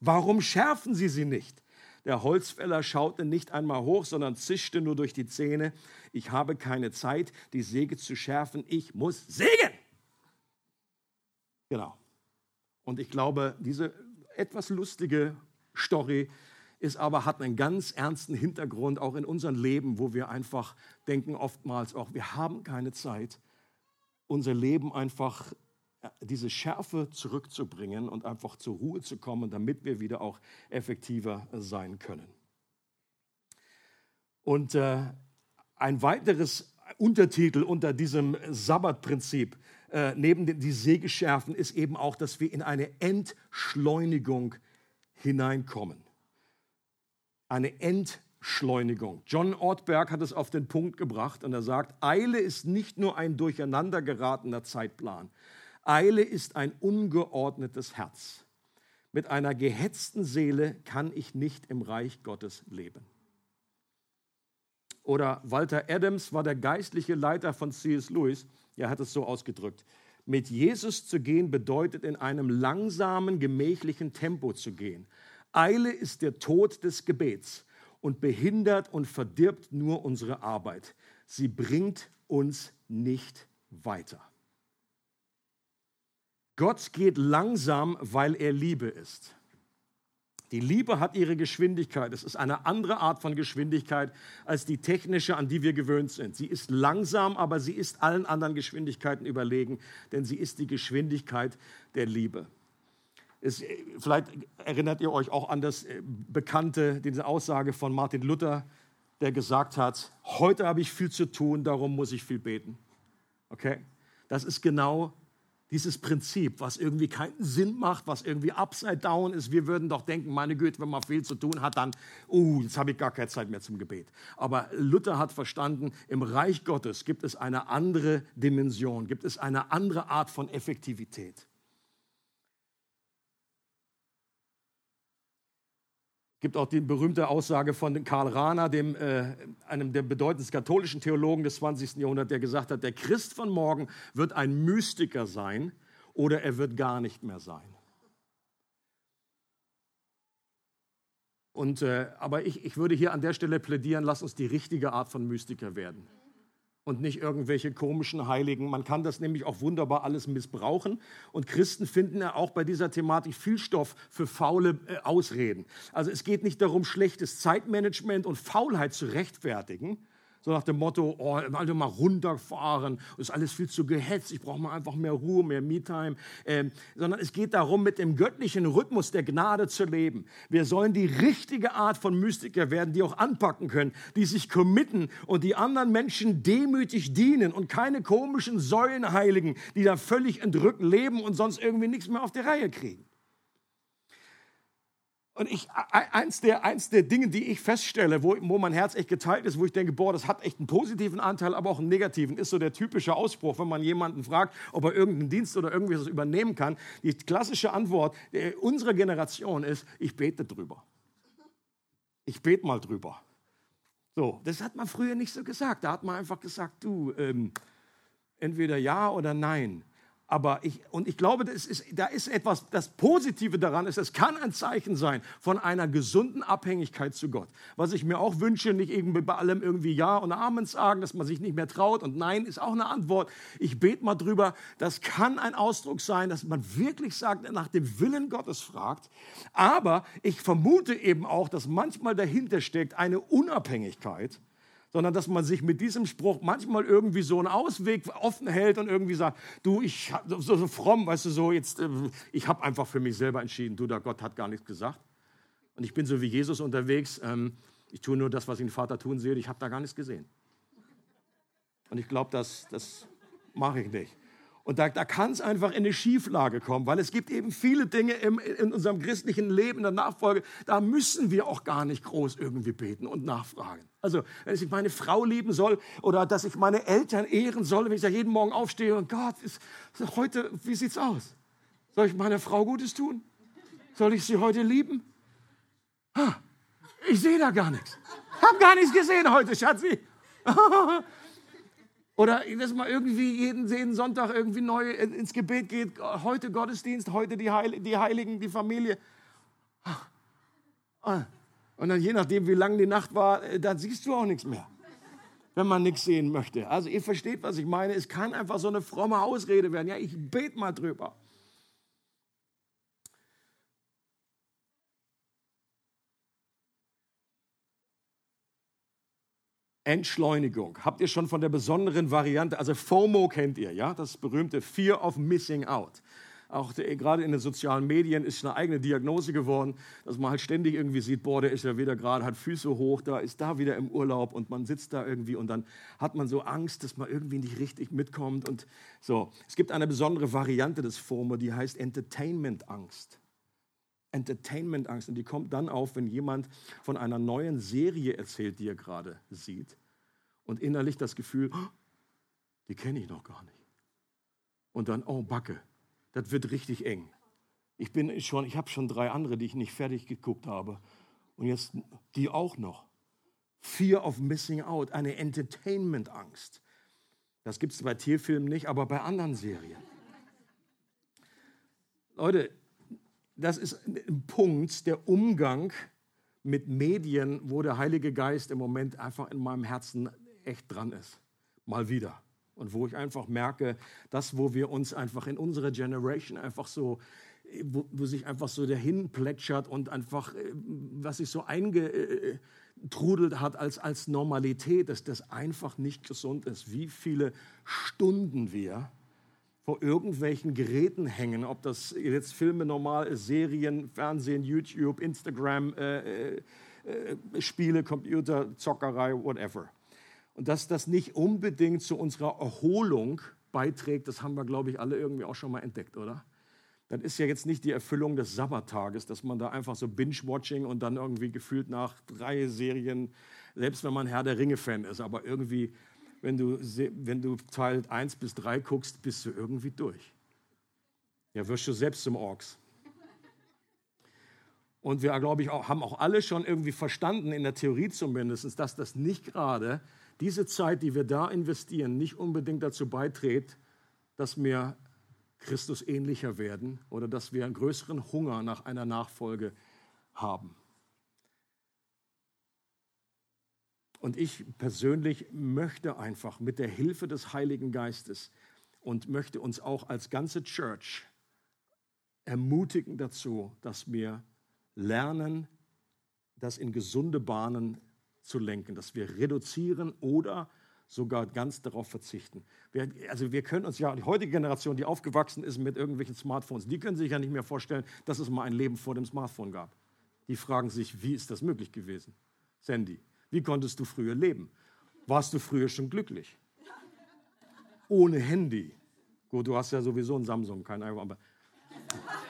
Warum schärfen Sie sie nicht? Der Holzfäller schaute nicht einmal hoch, sondern zischte nur durch die Zähne. Ich habe keine Zeit, die Säge zu schärfen. Ich muss sägen. Genau. Und ich glaube, diese etwas lustige Story ist aber, hat einen ganz ernsten Hintergrund, auch in unserem Leben, wo wir einfach denken oftmals auch, wir haben keine Zeit, unser Leben einfach diese Schärfe zurückzubringen und einfach zur Ruhe zu kommen, damit wir wieder auch effektiver sein können. Und äh, ein weiteres Untertitel unter diesem Sabbatprinzip äh, neben die Sägeschärfen ist eben auch, dass wir in eine Entschleunigung hineinkommen. Eine Entschleunigung. John Ortberg hat es auf den Punkt gebracht und er sagt, Eile ist nicht nur ein durcheinander geratener Zeitplan, Eile ist ein ungeordnetes Herz. Mit einer gehetzten Seele kann ich nicht im Reich Gottes leben. Oder Walter Adams war der geistliche Leiter von C.S. Lewis. Er hat es so ausgedrückt. Mit Jesus zu gehen bedeutet in einem langsamen, gemächlichen Tempo zu gehen. Eile ist der Tod des Gebets und behindert und verdirbt nur unsere Arbeit. Sie bringt uns nicht weiter. Gott geht langsam, weil er Liebe ist. Die Liebe hat ihre Geschwindigkeit. Es ist eine andere Art von Geschwindigkeit als die technische, an die wir gewöhnt sind. Sie ist langsam, aber sie ist allen anderen Geschwindigkeiten überlegen, denn sie ist die Geschwindigkeit der Liebe. Es, vielleicht erinnert ihr euch auch an das äh, bekannte, diese Aussage von Martin Luther, der gesagt hat, heute habe ich viel zu tun, darum muss ich viel beten. Okay? Das ist genau dieses Prinzip, was irgendwie keinen Sinn macht, was irgendwie upside down ist. Wir würden doch denken, meine Güte, wenn man viel zu tun hat, dann, oh, jetzt habe ich gar keine Zeit mehr zum Gebet. Aber Luther hat verstanden, im Reich Gottes gibt es eine andere Dimension, gibt es eine andere Art von Effektivität. Gibt auch die berühmte Aussage von Karl Rahner, dem, äh, einem der bedeutendsten katholischen Theologen des 20. Jahrhunderts, der gesagt hat, der Christ von morgen wird ein Mystiker sein oder er wird gar nicht mehr sein. Und, äh, aber ich, ich würde hier an der Stelle plädieren, lass uns die richtige Art von Mystiker werden und nicht irgendwelche komischen Heiligen. Man kann das nämlich auch wunderbar alles missbrauchen. Und Christen finden ja auch bei dieser Thematik viel Stoff für faule äh, Ausreden. Also es geht nicht darum, schlechtes Zeitmanagement und Faulheit zu rechtfertigen, so nach dem Motto, oh, also mal runterfahren, ist alles viel zu gehetzt, ich brauche mal einfach mehr Ruhe, mehr Me-Time. Ähm, sondern es geht darum, mit dem göttlichen Rhythmus der Gnade zu leben. Wir sollen die richtige Art von Mystiker werden, die auch anpacken können, die sich committen und die anderen Menschen demütig dienen und keine komischen Säulenheiligen, die da völlig entrückt leben und sonst irgendwie nichts mehr auf die Reihe kriegen. Und ich, eins der, eins der Dinge, die ich feststelle, wo, wo mein Herz echt geteilt ist, wo ich denke, boah, das hat echt einen positiven Anteil, aber auch einen negativen, ist so der typische Ausspruch, wenn man jemanden fragt, ob er irgendeinen Dienst oder irgendwie was übernehmen kann. Die klassische Antwort unserer Generation ist, ich bete drüber. Ich bete mal drüber. So, das hat man früher nicht so gesagt. Da hat man einfach gesagt, du, ähm, entweder ja oder nein. Aber ich, und ich glaube, ist, da ist etwas, das Positive daran ist, es kann ein Zeichen sein von einer gesunden Abhängigkeit zu Gott. Was ich mir auch wünsche, nicht irgendwie bei allem irgendwie Ja und Amen sagen, dass man sich nicht mehr traut und Nein ist auch eine Antwort. Ich bete mal drüber. Das kann ein Ausdruck sein, dass man wirklich sagt, nach dem Willen Gottes fragt. Aber ich vermute eben auch, dass manchmal dahinter steckt eine Unabhängigkeit sondern dass man sich mit diesem Spruch manchmal irgendwie so einen Ausweg offen hält und irgendwie sagt, du, ich so, so fromm, weißt du, so jetzt, äh, ich habe einfach für mich selber entschieden, du, der Gott hat gar nichts gesagt. Und ich bin so wie Jesus unterwegs, ähm, ich tue nur das, was ich den Vater tun sehe, ich habe da gar nichts gesehen. Und ich glaube, das, das mache ich nicht. Und da, da kann es einfach in eine Schieflage kommen, weil es gibt eben viele Dinge im, in unserem christlichen Leben, in der Nachfolge, da müssen wir auch gar nicht groß irgendwie beten und nachfragen. Also, wenn ich meine Frau lieben soll oder dass ich meine Eltern ehren soll, wenn ich da jeden Morgen aufstehe und Gott, ist, ist heute, wie sieht's aus? Soll ich meiner Frau Gutes tun? Soll ich sie heute lieben? Ha, ich sehe da gar nichts. Hab gar nichts gesehen heute, Schatzi. (laughs) Oder dass man irgendwie jeden, jeden Sonntag irgendwie neu ins Gebet geht. Heute Gottesdienst, heute die, Heil, die Heiligen, die Familie. Ah. Und dann je nachdem, wie lang die Nacht war, äh, dann siehst du auch nichts mehr, wenn man nichts sehen möchte. Also ihr versteht, was ich meine. Es kann einfach so eine fromme Ausrede werden. Ja, ich bete mal drüber. Entschleunigung. Habt ihr schon von der besonderen Variante, also FOMO kennt ihr, ja, das berühmte Fear of Missing Out. Auch der, gerade in den sozialen Medien ist eine eigene Diagnose geworden, dass man halt ständig irgendwie sieht, boah, der ist ja wieder gerade, hat Füße hoch, da ist da wieder im Urlaub und man sitzt da irgendwie und dann hat man so Angst, dass man irgendwie nicht richtig mitkommt und so. Es gibt eine besondere Variante des FOMO, die heißt Entertainment-Angst. Entertainment-Angst. Und die kommt dann auf, wenn jemand von einer neuen Serie erzählt, die er gerade sieht. Und innerlich das Gefühl, oh, die kenne ich noch gar nicht. Und dann, oh Backe, das wird richtig eng. Ich bin schon, ich habe schon drei andere, die ich nicht fertig geguckt habe. Und jetzt die auch noch. Fear of Missing Out, eine Entertainment-Angst. Das gibt es bei Tierfilmen nicht, aber bei anderen Serien. Leute, das ist ein Punkt, der Umgang mit Medien, wo der Heilige Geist im Moment einfach in meinem Herzen echt dran ist. Mal wieder. Und wo ich einfach merke, das, wo wir uns einfach in unserer Generation einfach so, wo, wo sich einfach so dahin plätschert und einfach, äh, was sich so eingetrudelt hat als, als Normalität, dass das einfach nicht gesund ist. Wie viele Stunden wir vor irgendwelchen Geräten hängen, ob das jetzt Filme normal ist, Serien, Fernsehen, YouTube, Instagram, äh, äh, äh, Spiele, Computer, Zockerei, whatever. Und dass das nicht unbedingt zu unserer Erholung beiträgt, das haben wir, glaube ich, alle irgendwie auch schon mal entdeckt, oder? Das ist ja jetzt nicht die Erfüllung des Sabbattages, dass man da einfach so Binge-Watching und dann irgendwie gefühlt nach drei Serien, selbst wenn man Herr der Ringe-Fan ist, aber irgendwie wenn du, wenn du Teil 1 bis 3 guckst, bist du irgendwie durch. Ja, wirst du selbst zum Orks. Und wir, glaube ich, auch, haben auch alle schon irgendwie verstanden, in der Theorie zumindest, dass das nicht gerade diese Zeit, die wir da investieren, nicht unbedingt dazu beiträgt, dass wir Christus ähnlicher werden oder dass wir einen größeren Hunger nach einer Nachfolge haben. Und ich persönlich möchte einfach mit der Hilfe des Heiligen Geistes und möchte uns auch als ganze Church ermutigen dazu, dass wir lernen, das in gesunde Bahnen zu lenken, dass wir reduzieren oder sogar ganz darauf verzichten. Wir, also wir können uns ja, die heutige Generation, die aufgewachsen ist mit irgendwelchen Smartphones, die können sich ja nicht mehr vorstellen, dass es mal ein Leben vor dem Smartphone gab. Die fragen sich, wie ist das möglich gewesen? Sandy, wie konntest du früher leben? Warst du früher schon glücklich? Ohne Handy. Gut, du hast ja sowieso ein Samsung, kein iPhone, aber,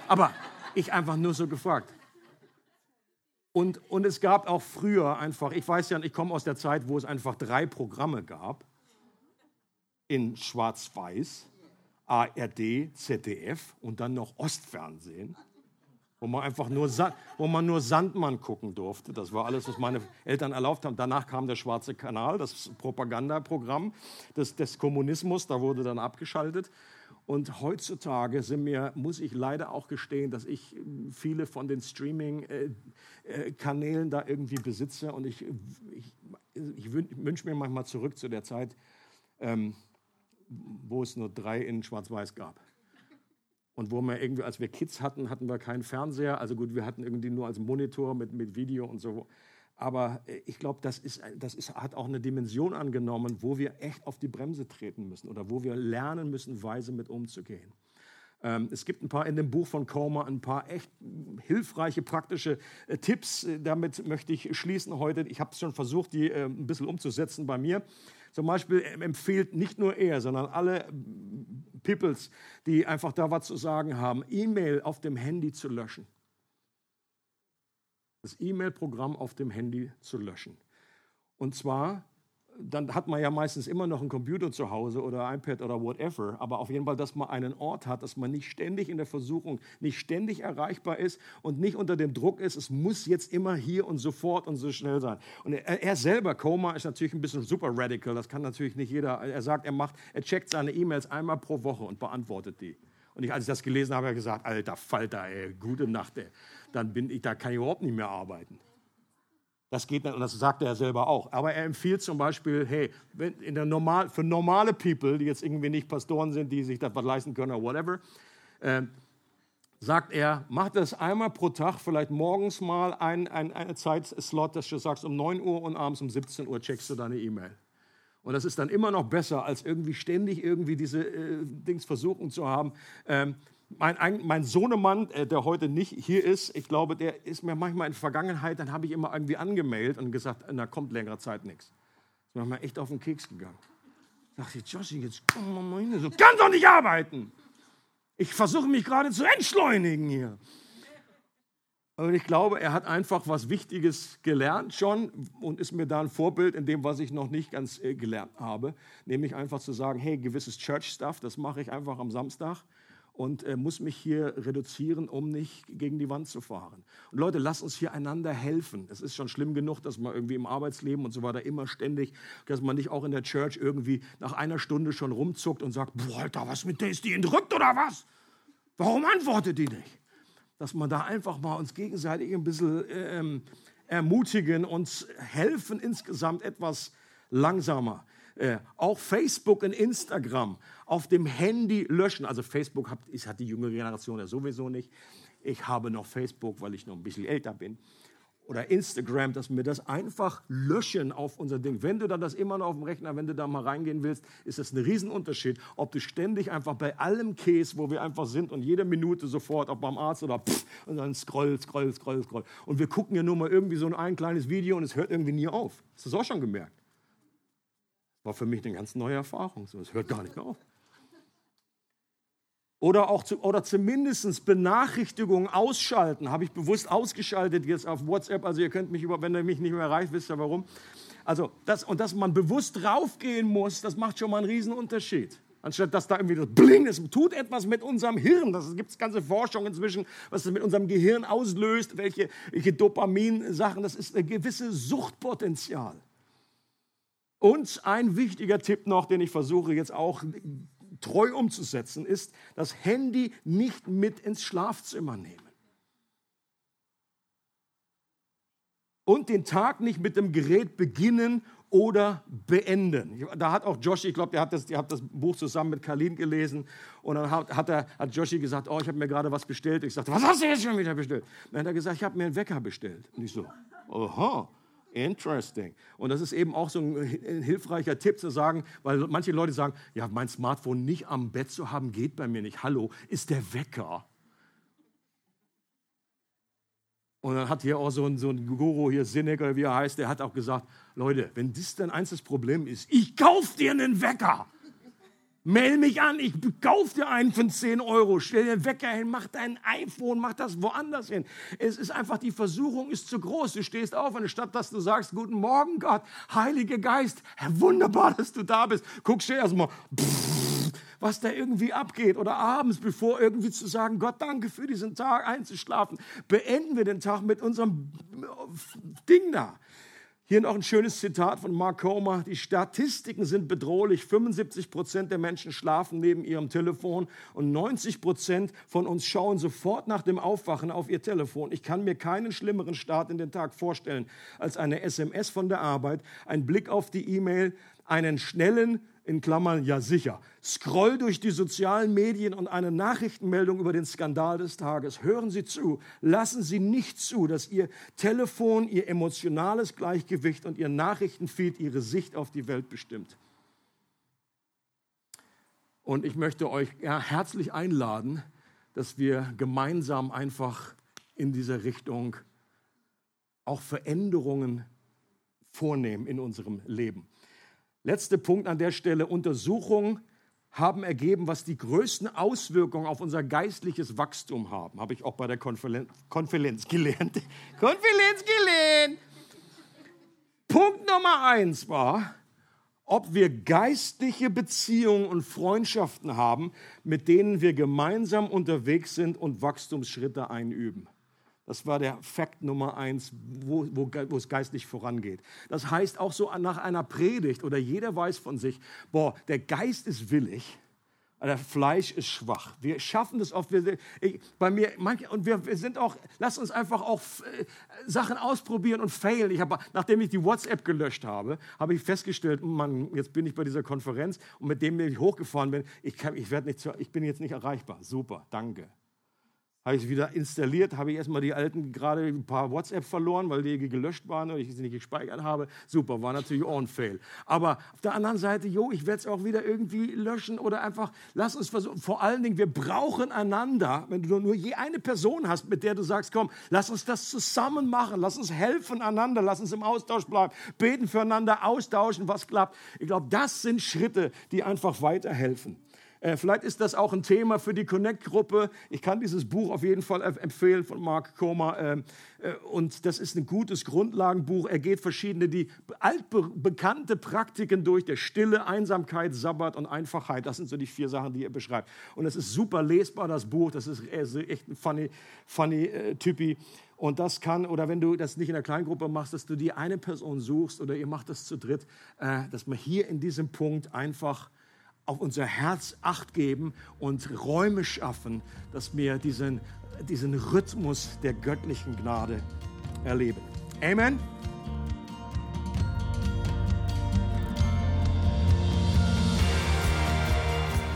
aber ich einfach nur so gefragt. Und, und es gab auch früher einfach, ich weiß ja, ich komme aus der Zeit, wo es einfach drei Programme gab in Schwarz-Weiß, ARD, ZDF und dann noch Ostfernsehen wo man einfach nur, wo man nur Sandmann gucken durfte. Das war alles, was meine Eltern erlaubt haben. Danach kam der Schwarze Kanal, das Propagandaprogramm des, des Kommunismus, da wurde dann abgeschaltet. Und heutzutage sind mir, muss ich leider auch gestehen, dass ich viele von den Streaming-Kanälen da irgendwie besitze. Und ich, ich, ich wünsche mir manchmal zurück zu der Zeit, ähm, wo es nur drei in Schwarz-Weiß gab. Und wo wir irgendwie, als wir Kids hatten, hatten wir keinen Fernseher. Also gut, wir hatten irgendwie nur als Monitor mit, mit Video und so. Aber äh, ich glaube, das, ist, das ist, hat auch eine Dimension angenommen, wo wir echt auf die Bremse treten müssen oder wo wir lernen müssen, weise mit umzugehen. Ähm, es gibt ein paar in dem Buch von Comer, ein paar echt hilfreiche, praktische äh, Tipps. Damit möchte ich schließen heute. Ich habe es schon versucht, die äh, ein bisschen umzusetzen bei mir. Zum Beispiel empfiehlt nicht nur er, sondern alle Peoples, die einfach da was zu sagen haben, E-Mail auf dem Handy zu löschen. Das E-Mail-Programm auf dem Handy zu löschen. Und zwar dann hat man ja meistens immer noch einen Computer zu Hause oder iPad oder whatever, aber auf jeden Fall, dass man einen Ort hat, dass man nicht ständig in der Versuchung, nicht ständig erreichbar ist und nicht unter dem Druck ist, es muss jetzt immer hier und sofort und so schnell sein. Und er, er selber, Koma, ist natürlich ein bisschen super radical, das kann natürlich nicht jeder. Er sagt, er macht, er checkt seine E-Mails einmal pro Woche und beantwortet die. Und ich, als ich das gelesen habe, habe ich gesagt, alter Falter, ey, gute Nacht, ey. Dann bin ich, da kann ich überhaupt nicht mehr arbeiten. Das geht nicht und das sagt er selber auch. Aber er empfiehlt zum Beispiel, hey, in der normal, für normale People, die jetzt irgendwie nicht Pastoren sind, die sich das was leisten können oder whatever, äh, sagt er, mach das einmal pro Tag, vielleicht morgens mal ein, ein, Zeitslot, dass du sagst, um 9 Uhr und abends um 17 Uhr checkst du deine E-Mail. Und das ist dann immer noch besser, als irgendwie ständig irgendwie diese äh, Dings versuchen zu haben. Ähm, mein, mein Sohnemann, äh, der heute nicht hier ist, ich glaube, der ist mir manchmal in der Vergangenheit, dann habe ich immer irgendwie angemeldet und gesagt, da kommt längere Zeit nichts. Ist mir echt auf den Keks gegangen. Da dachte ich, Joshi, jetzt komm mal hin, so kannst doch nicht arbeiten. Ich versuche mich gerade zu entschleunigen hier. Und ich glaube, er hat einfach was Wichtiges gelernt schon und ist mir da ein Vorbild in dem, was ich noch nicht ganz äh, gelernt habe. Nämlich einfach zu sagen, hey, gewisses Church-Stuff, das mache ich einfach am Samstag und äh, muss mich hier reduzieren, um nicht gegen die Wand zu fahren. Und Leute, lasst uns hier einander helfen. Es ist schon schlimm genug, dass man irgendwie im Arbeitsleben und so weiter immer ständig, dass man nicht auch in der Church irgendwie nach einer Stunde schon rumzuckt und sagt, boah, Alter, was mit der ist die entrückt oder was? Warum antwortet die nicht? Dass man da einfach mal uns gegenseitig ein bisschen ähm, ermutigen, uns helfen, insgesamt etwas langsamer äh, auch Facebook und Instagram auf dem Handy löschen. Also Facebook hat, hat die jüngere Generation ja sowieso nicht. Ich habe noch Facebook, weil ich noch ein bisschen älter bin. Oder Instagram, dass wir das einfach löschen auf unser Ding. Wenn du dann das immer noch auf dem Rechner, wenn du da mal reingehen willst, ist das ein Riesenunterschied, ob du ständig einfach bei allem Käse, wo wir einfach sind und jede Minute sofort, ob beim Arzt oder pff, und dann scroll, scroll, scroll, scroll. Und wir gucken ja nur mal irgendwie so ein kleines Video und es hört irgendwie nie auf. Hast du das auch schon gemerkt? War für mich eine ganz neue Erfahrung. So, es hört gar nicht mehr auf. Oder, auch zu, oder zumindest Benachrichtigungen ausschalten. Habe ich bewusst ausgeschaltet jetzt auf WhatsApp. Also ihr könnt mich über, wenn ihr mich nicht mehr erreicht, wisst ihr warum. Also das, und dass man bewusst draufgehen muss, das macht schon mal einen riesen Unterschied. Anstatt dass da irgendwie das Bling, es tut etwas mit unserem Hirn. Das gibt es ganze Forschung inzwischen, was das mit unserem Gehirn auslöst, welche, welche Dopamin-Sachen. Das ist ein gewisses Suchtpotenzial. Und ein wichtiger Tipp noch, den ich versuche jetzt auch treu umzusetzen, ist, das Handy nicht mit ins Schlafzimmer nehmen. Und den Tag nicht mit dem Gerät beginnen oder beenden. Da hat auch Joshi, ich glaube, der hat das, Buch zusammen mit Kalin gelesen und dann hat, hat, er, hat Joshi gesagt, oh, ich habe mir gerade was bestellt. Ich sagte, was hast du jetzt schon wieder bestellt? Dann hat er gesagt, ich habe mir einen Wecker bestellt. Und ich so, aha. Interesting. Und das ist eben auch so ein hilfreicher Tipp zu sagen, weil manche Leute sagen, ja, mein Smartphone nicht am Bett zu haben, geht bei mir nicht. Hallo, ist der Wecker. Und dann hat hier auch so ein, so ein Guru hier, Sinek oder wie er heißt, der hat auch gesagt, Leute, wenn das dein einziges Problem ist, ich kauf dir einen Wecker. Meld mich an, ich kauf dir einen von 10 Euro, stell den Wecker hin, mach dein iPhone, mach das woanders hin. Es ist einfach, die Versuchung ist zu groß. Du stehst auf, anstatt dass du sagst, guten Morgen Gott, Heiliger Geist, wunderbar, dass du da bist. Guckst dir erstmal, was da irgendwie abgeht. Oder abends, bevor irgendwie zu sagen, Gott, danke für diesen Tag einzuschlafen, beenden wir den Tag mit unserem Ding da. Hier noch ein schönes Zitat von Mark Comer. Die Statistiken sind bedrohlich. 75 Prozent der Menschen schlafen neben ihrem Telefon und 90 Prozent von uns schauen sofort nach dem Aufwachen auf ihr Telefon. Ich kann mir keinen schlimmeren Start in den Tag vorstellen als eine SMS von der Arbeit, ein Blick auf die E-Mail, einen schnellen in Klammern ja sicher. Scroll durch die sozialen Medien und eine Nachrichtenmeldung über den Skandal des Tages. Hören Sie zu. Lassen Sie nicht zu, dass Ihr Telefon, Ihr emotionales Gleichgewicht und Ihr Nachrichtenfeed Ihre Sicht auf die Welt bestimmt. Und ich möchte euch ja, herzlich einladen, dass wir gemeinsam einfach in dieser Richtung auch Veränderungen vornehmen in unserem Leben. Letzter Punkt an der Stelle, Untersuchungen haben ergeben, was die größten Auswirkungen auf unser geistliches Wachstum haben. Habe ich auch bei der Konferenz, Konferenz gelernt. (laughs) Konferenz gelernt. Punkt Nummer eins war, ob wir geistliche Beziehungen und Freundschaften haben, mit denen wir gemeinsam unterwegs sind und Wachstumsschritte einüben. Das war der Fakt Nummer eins, wo, wo, wo, es geistlich vorangeht. Das heißt auch so nach einer Predigt oder jeder weiß von sich, boah, der Geist ist willig, das Fleisch ist schwach. Wir schaffen das oft. Wir, ich, bei mir, manche, und wir, wir, sind auch, lass uns einfach auch äh, Sachen ausprobieren und failen. Ich habe, nachdem ich die WhatsApp gelöscht habe, habe ich festgestellt, Mann, jetzt bin ich bei dieser Konferenz und mit dem, dem ich hochgefahren bin, ich, kann, ich, nicht, ich bin jetzt nicht erreichbar. Super, danke habe ich es wieder installiert, habe ich erstmal die alten, gerade ein paar WhatsApp verloren, weil die gelöscht waren und ich sie nicht gespeichert habe. Super, war natürlich auch ein Fail. Aber auf der anderen Seite, jo, ich werde es auch wieder irgendwie löschen oder einfach, lass uns versuchen. Vor allen Dingen, wir brauchen einander. Wenn du nur je eine Person hast, mit der du sagst, komm, lass uns das zusammen machen, lass uns helfen einander, lass uns im Austausch bleiben, beten füreinander, austauschen, was klappt. Ich glaube, das sind Schritte, die einfach weiterhelfen. Äh, vielleicht ist das auch ein Thema für die Connect-Gruppe. Ich kann dieses Buch auf jeden Fall empfehlen von Mark Koma. Ähm, äh, und das ist ein gutes Grundlagenbuch. Er geht verschiedene, die altbekannte Praktiken durch, der Stille, Einsamkeit, Sabbat und Einfachheit. Das sind so die vier Sachen, die er beschreibt. Und es ist super lesbar, das Buch. Das ist echt ein funny, funny äh, Typi. Und das kann, oder wenn du das nicht in der Kleingruppe machst, dass du die eine Person suchst oder ihr macht das zu dritt, äh, dass man hier in diesem Punkt einfach auf unser Herz acht geben und Räume schaffen, dass wir diesen, diesen Rhythmus der göttlichen Gnade erleben. Amen.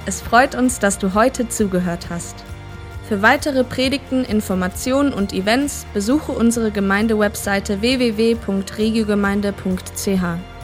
Es freut uns, dass du heute zugehört hast. Für weitere Predigten, Informationen und Events besuche unsere Gemeindewebseite www.regiogemeinde.ch.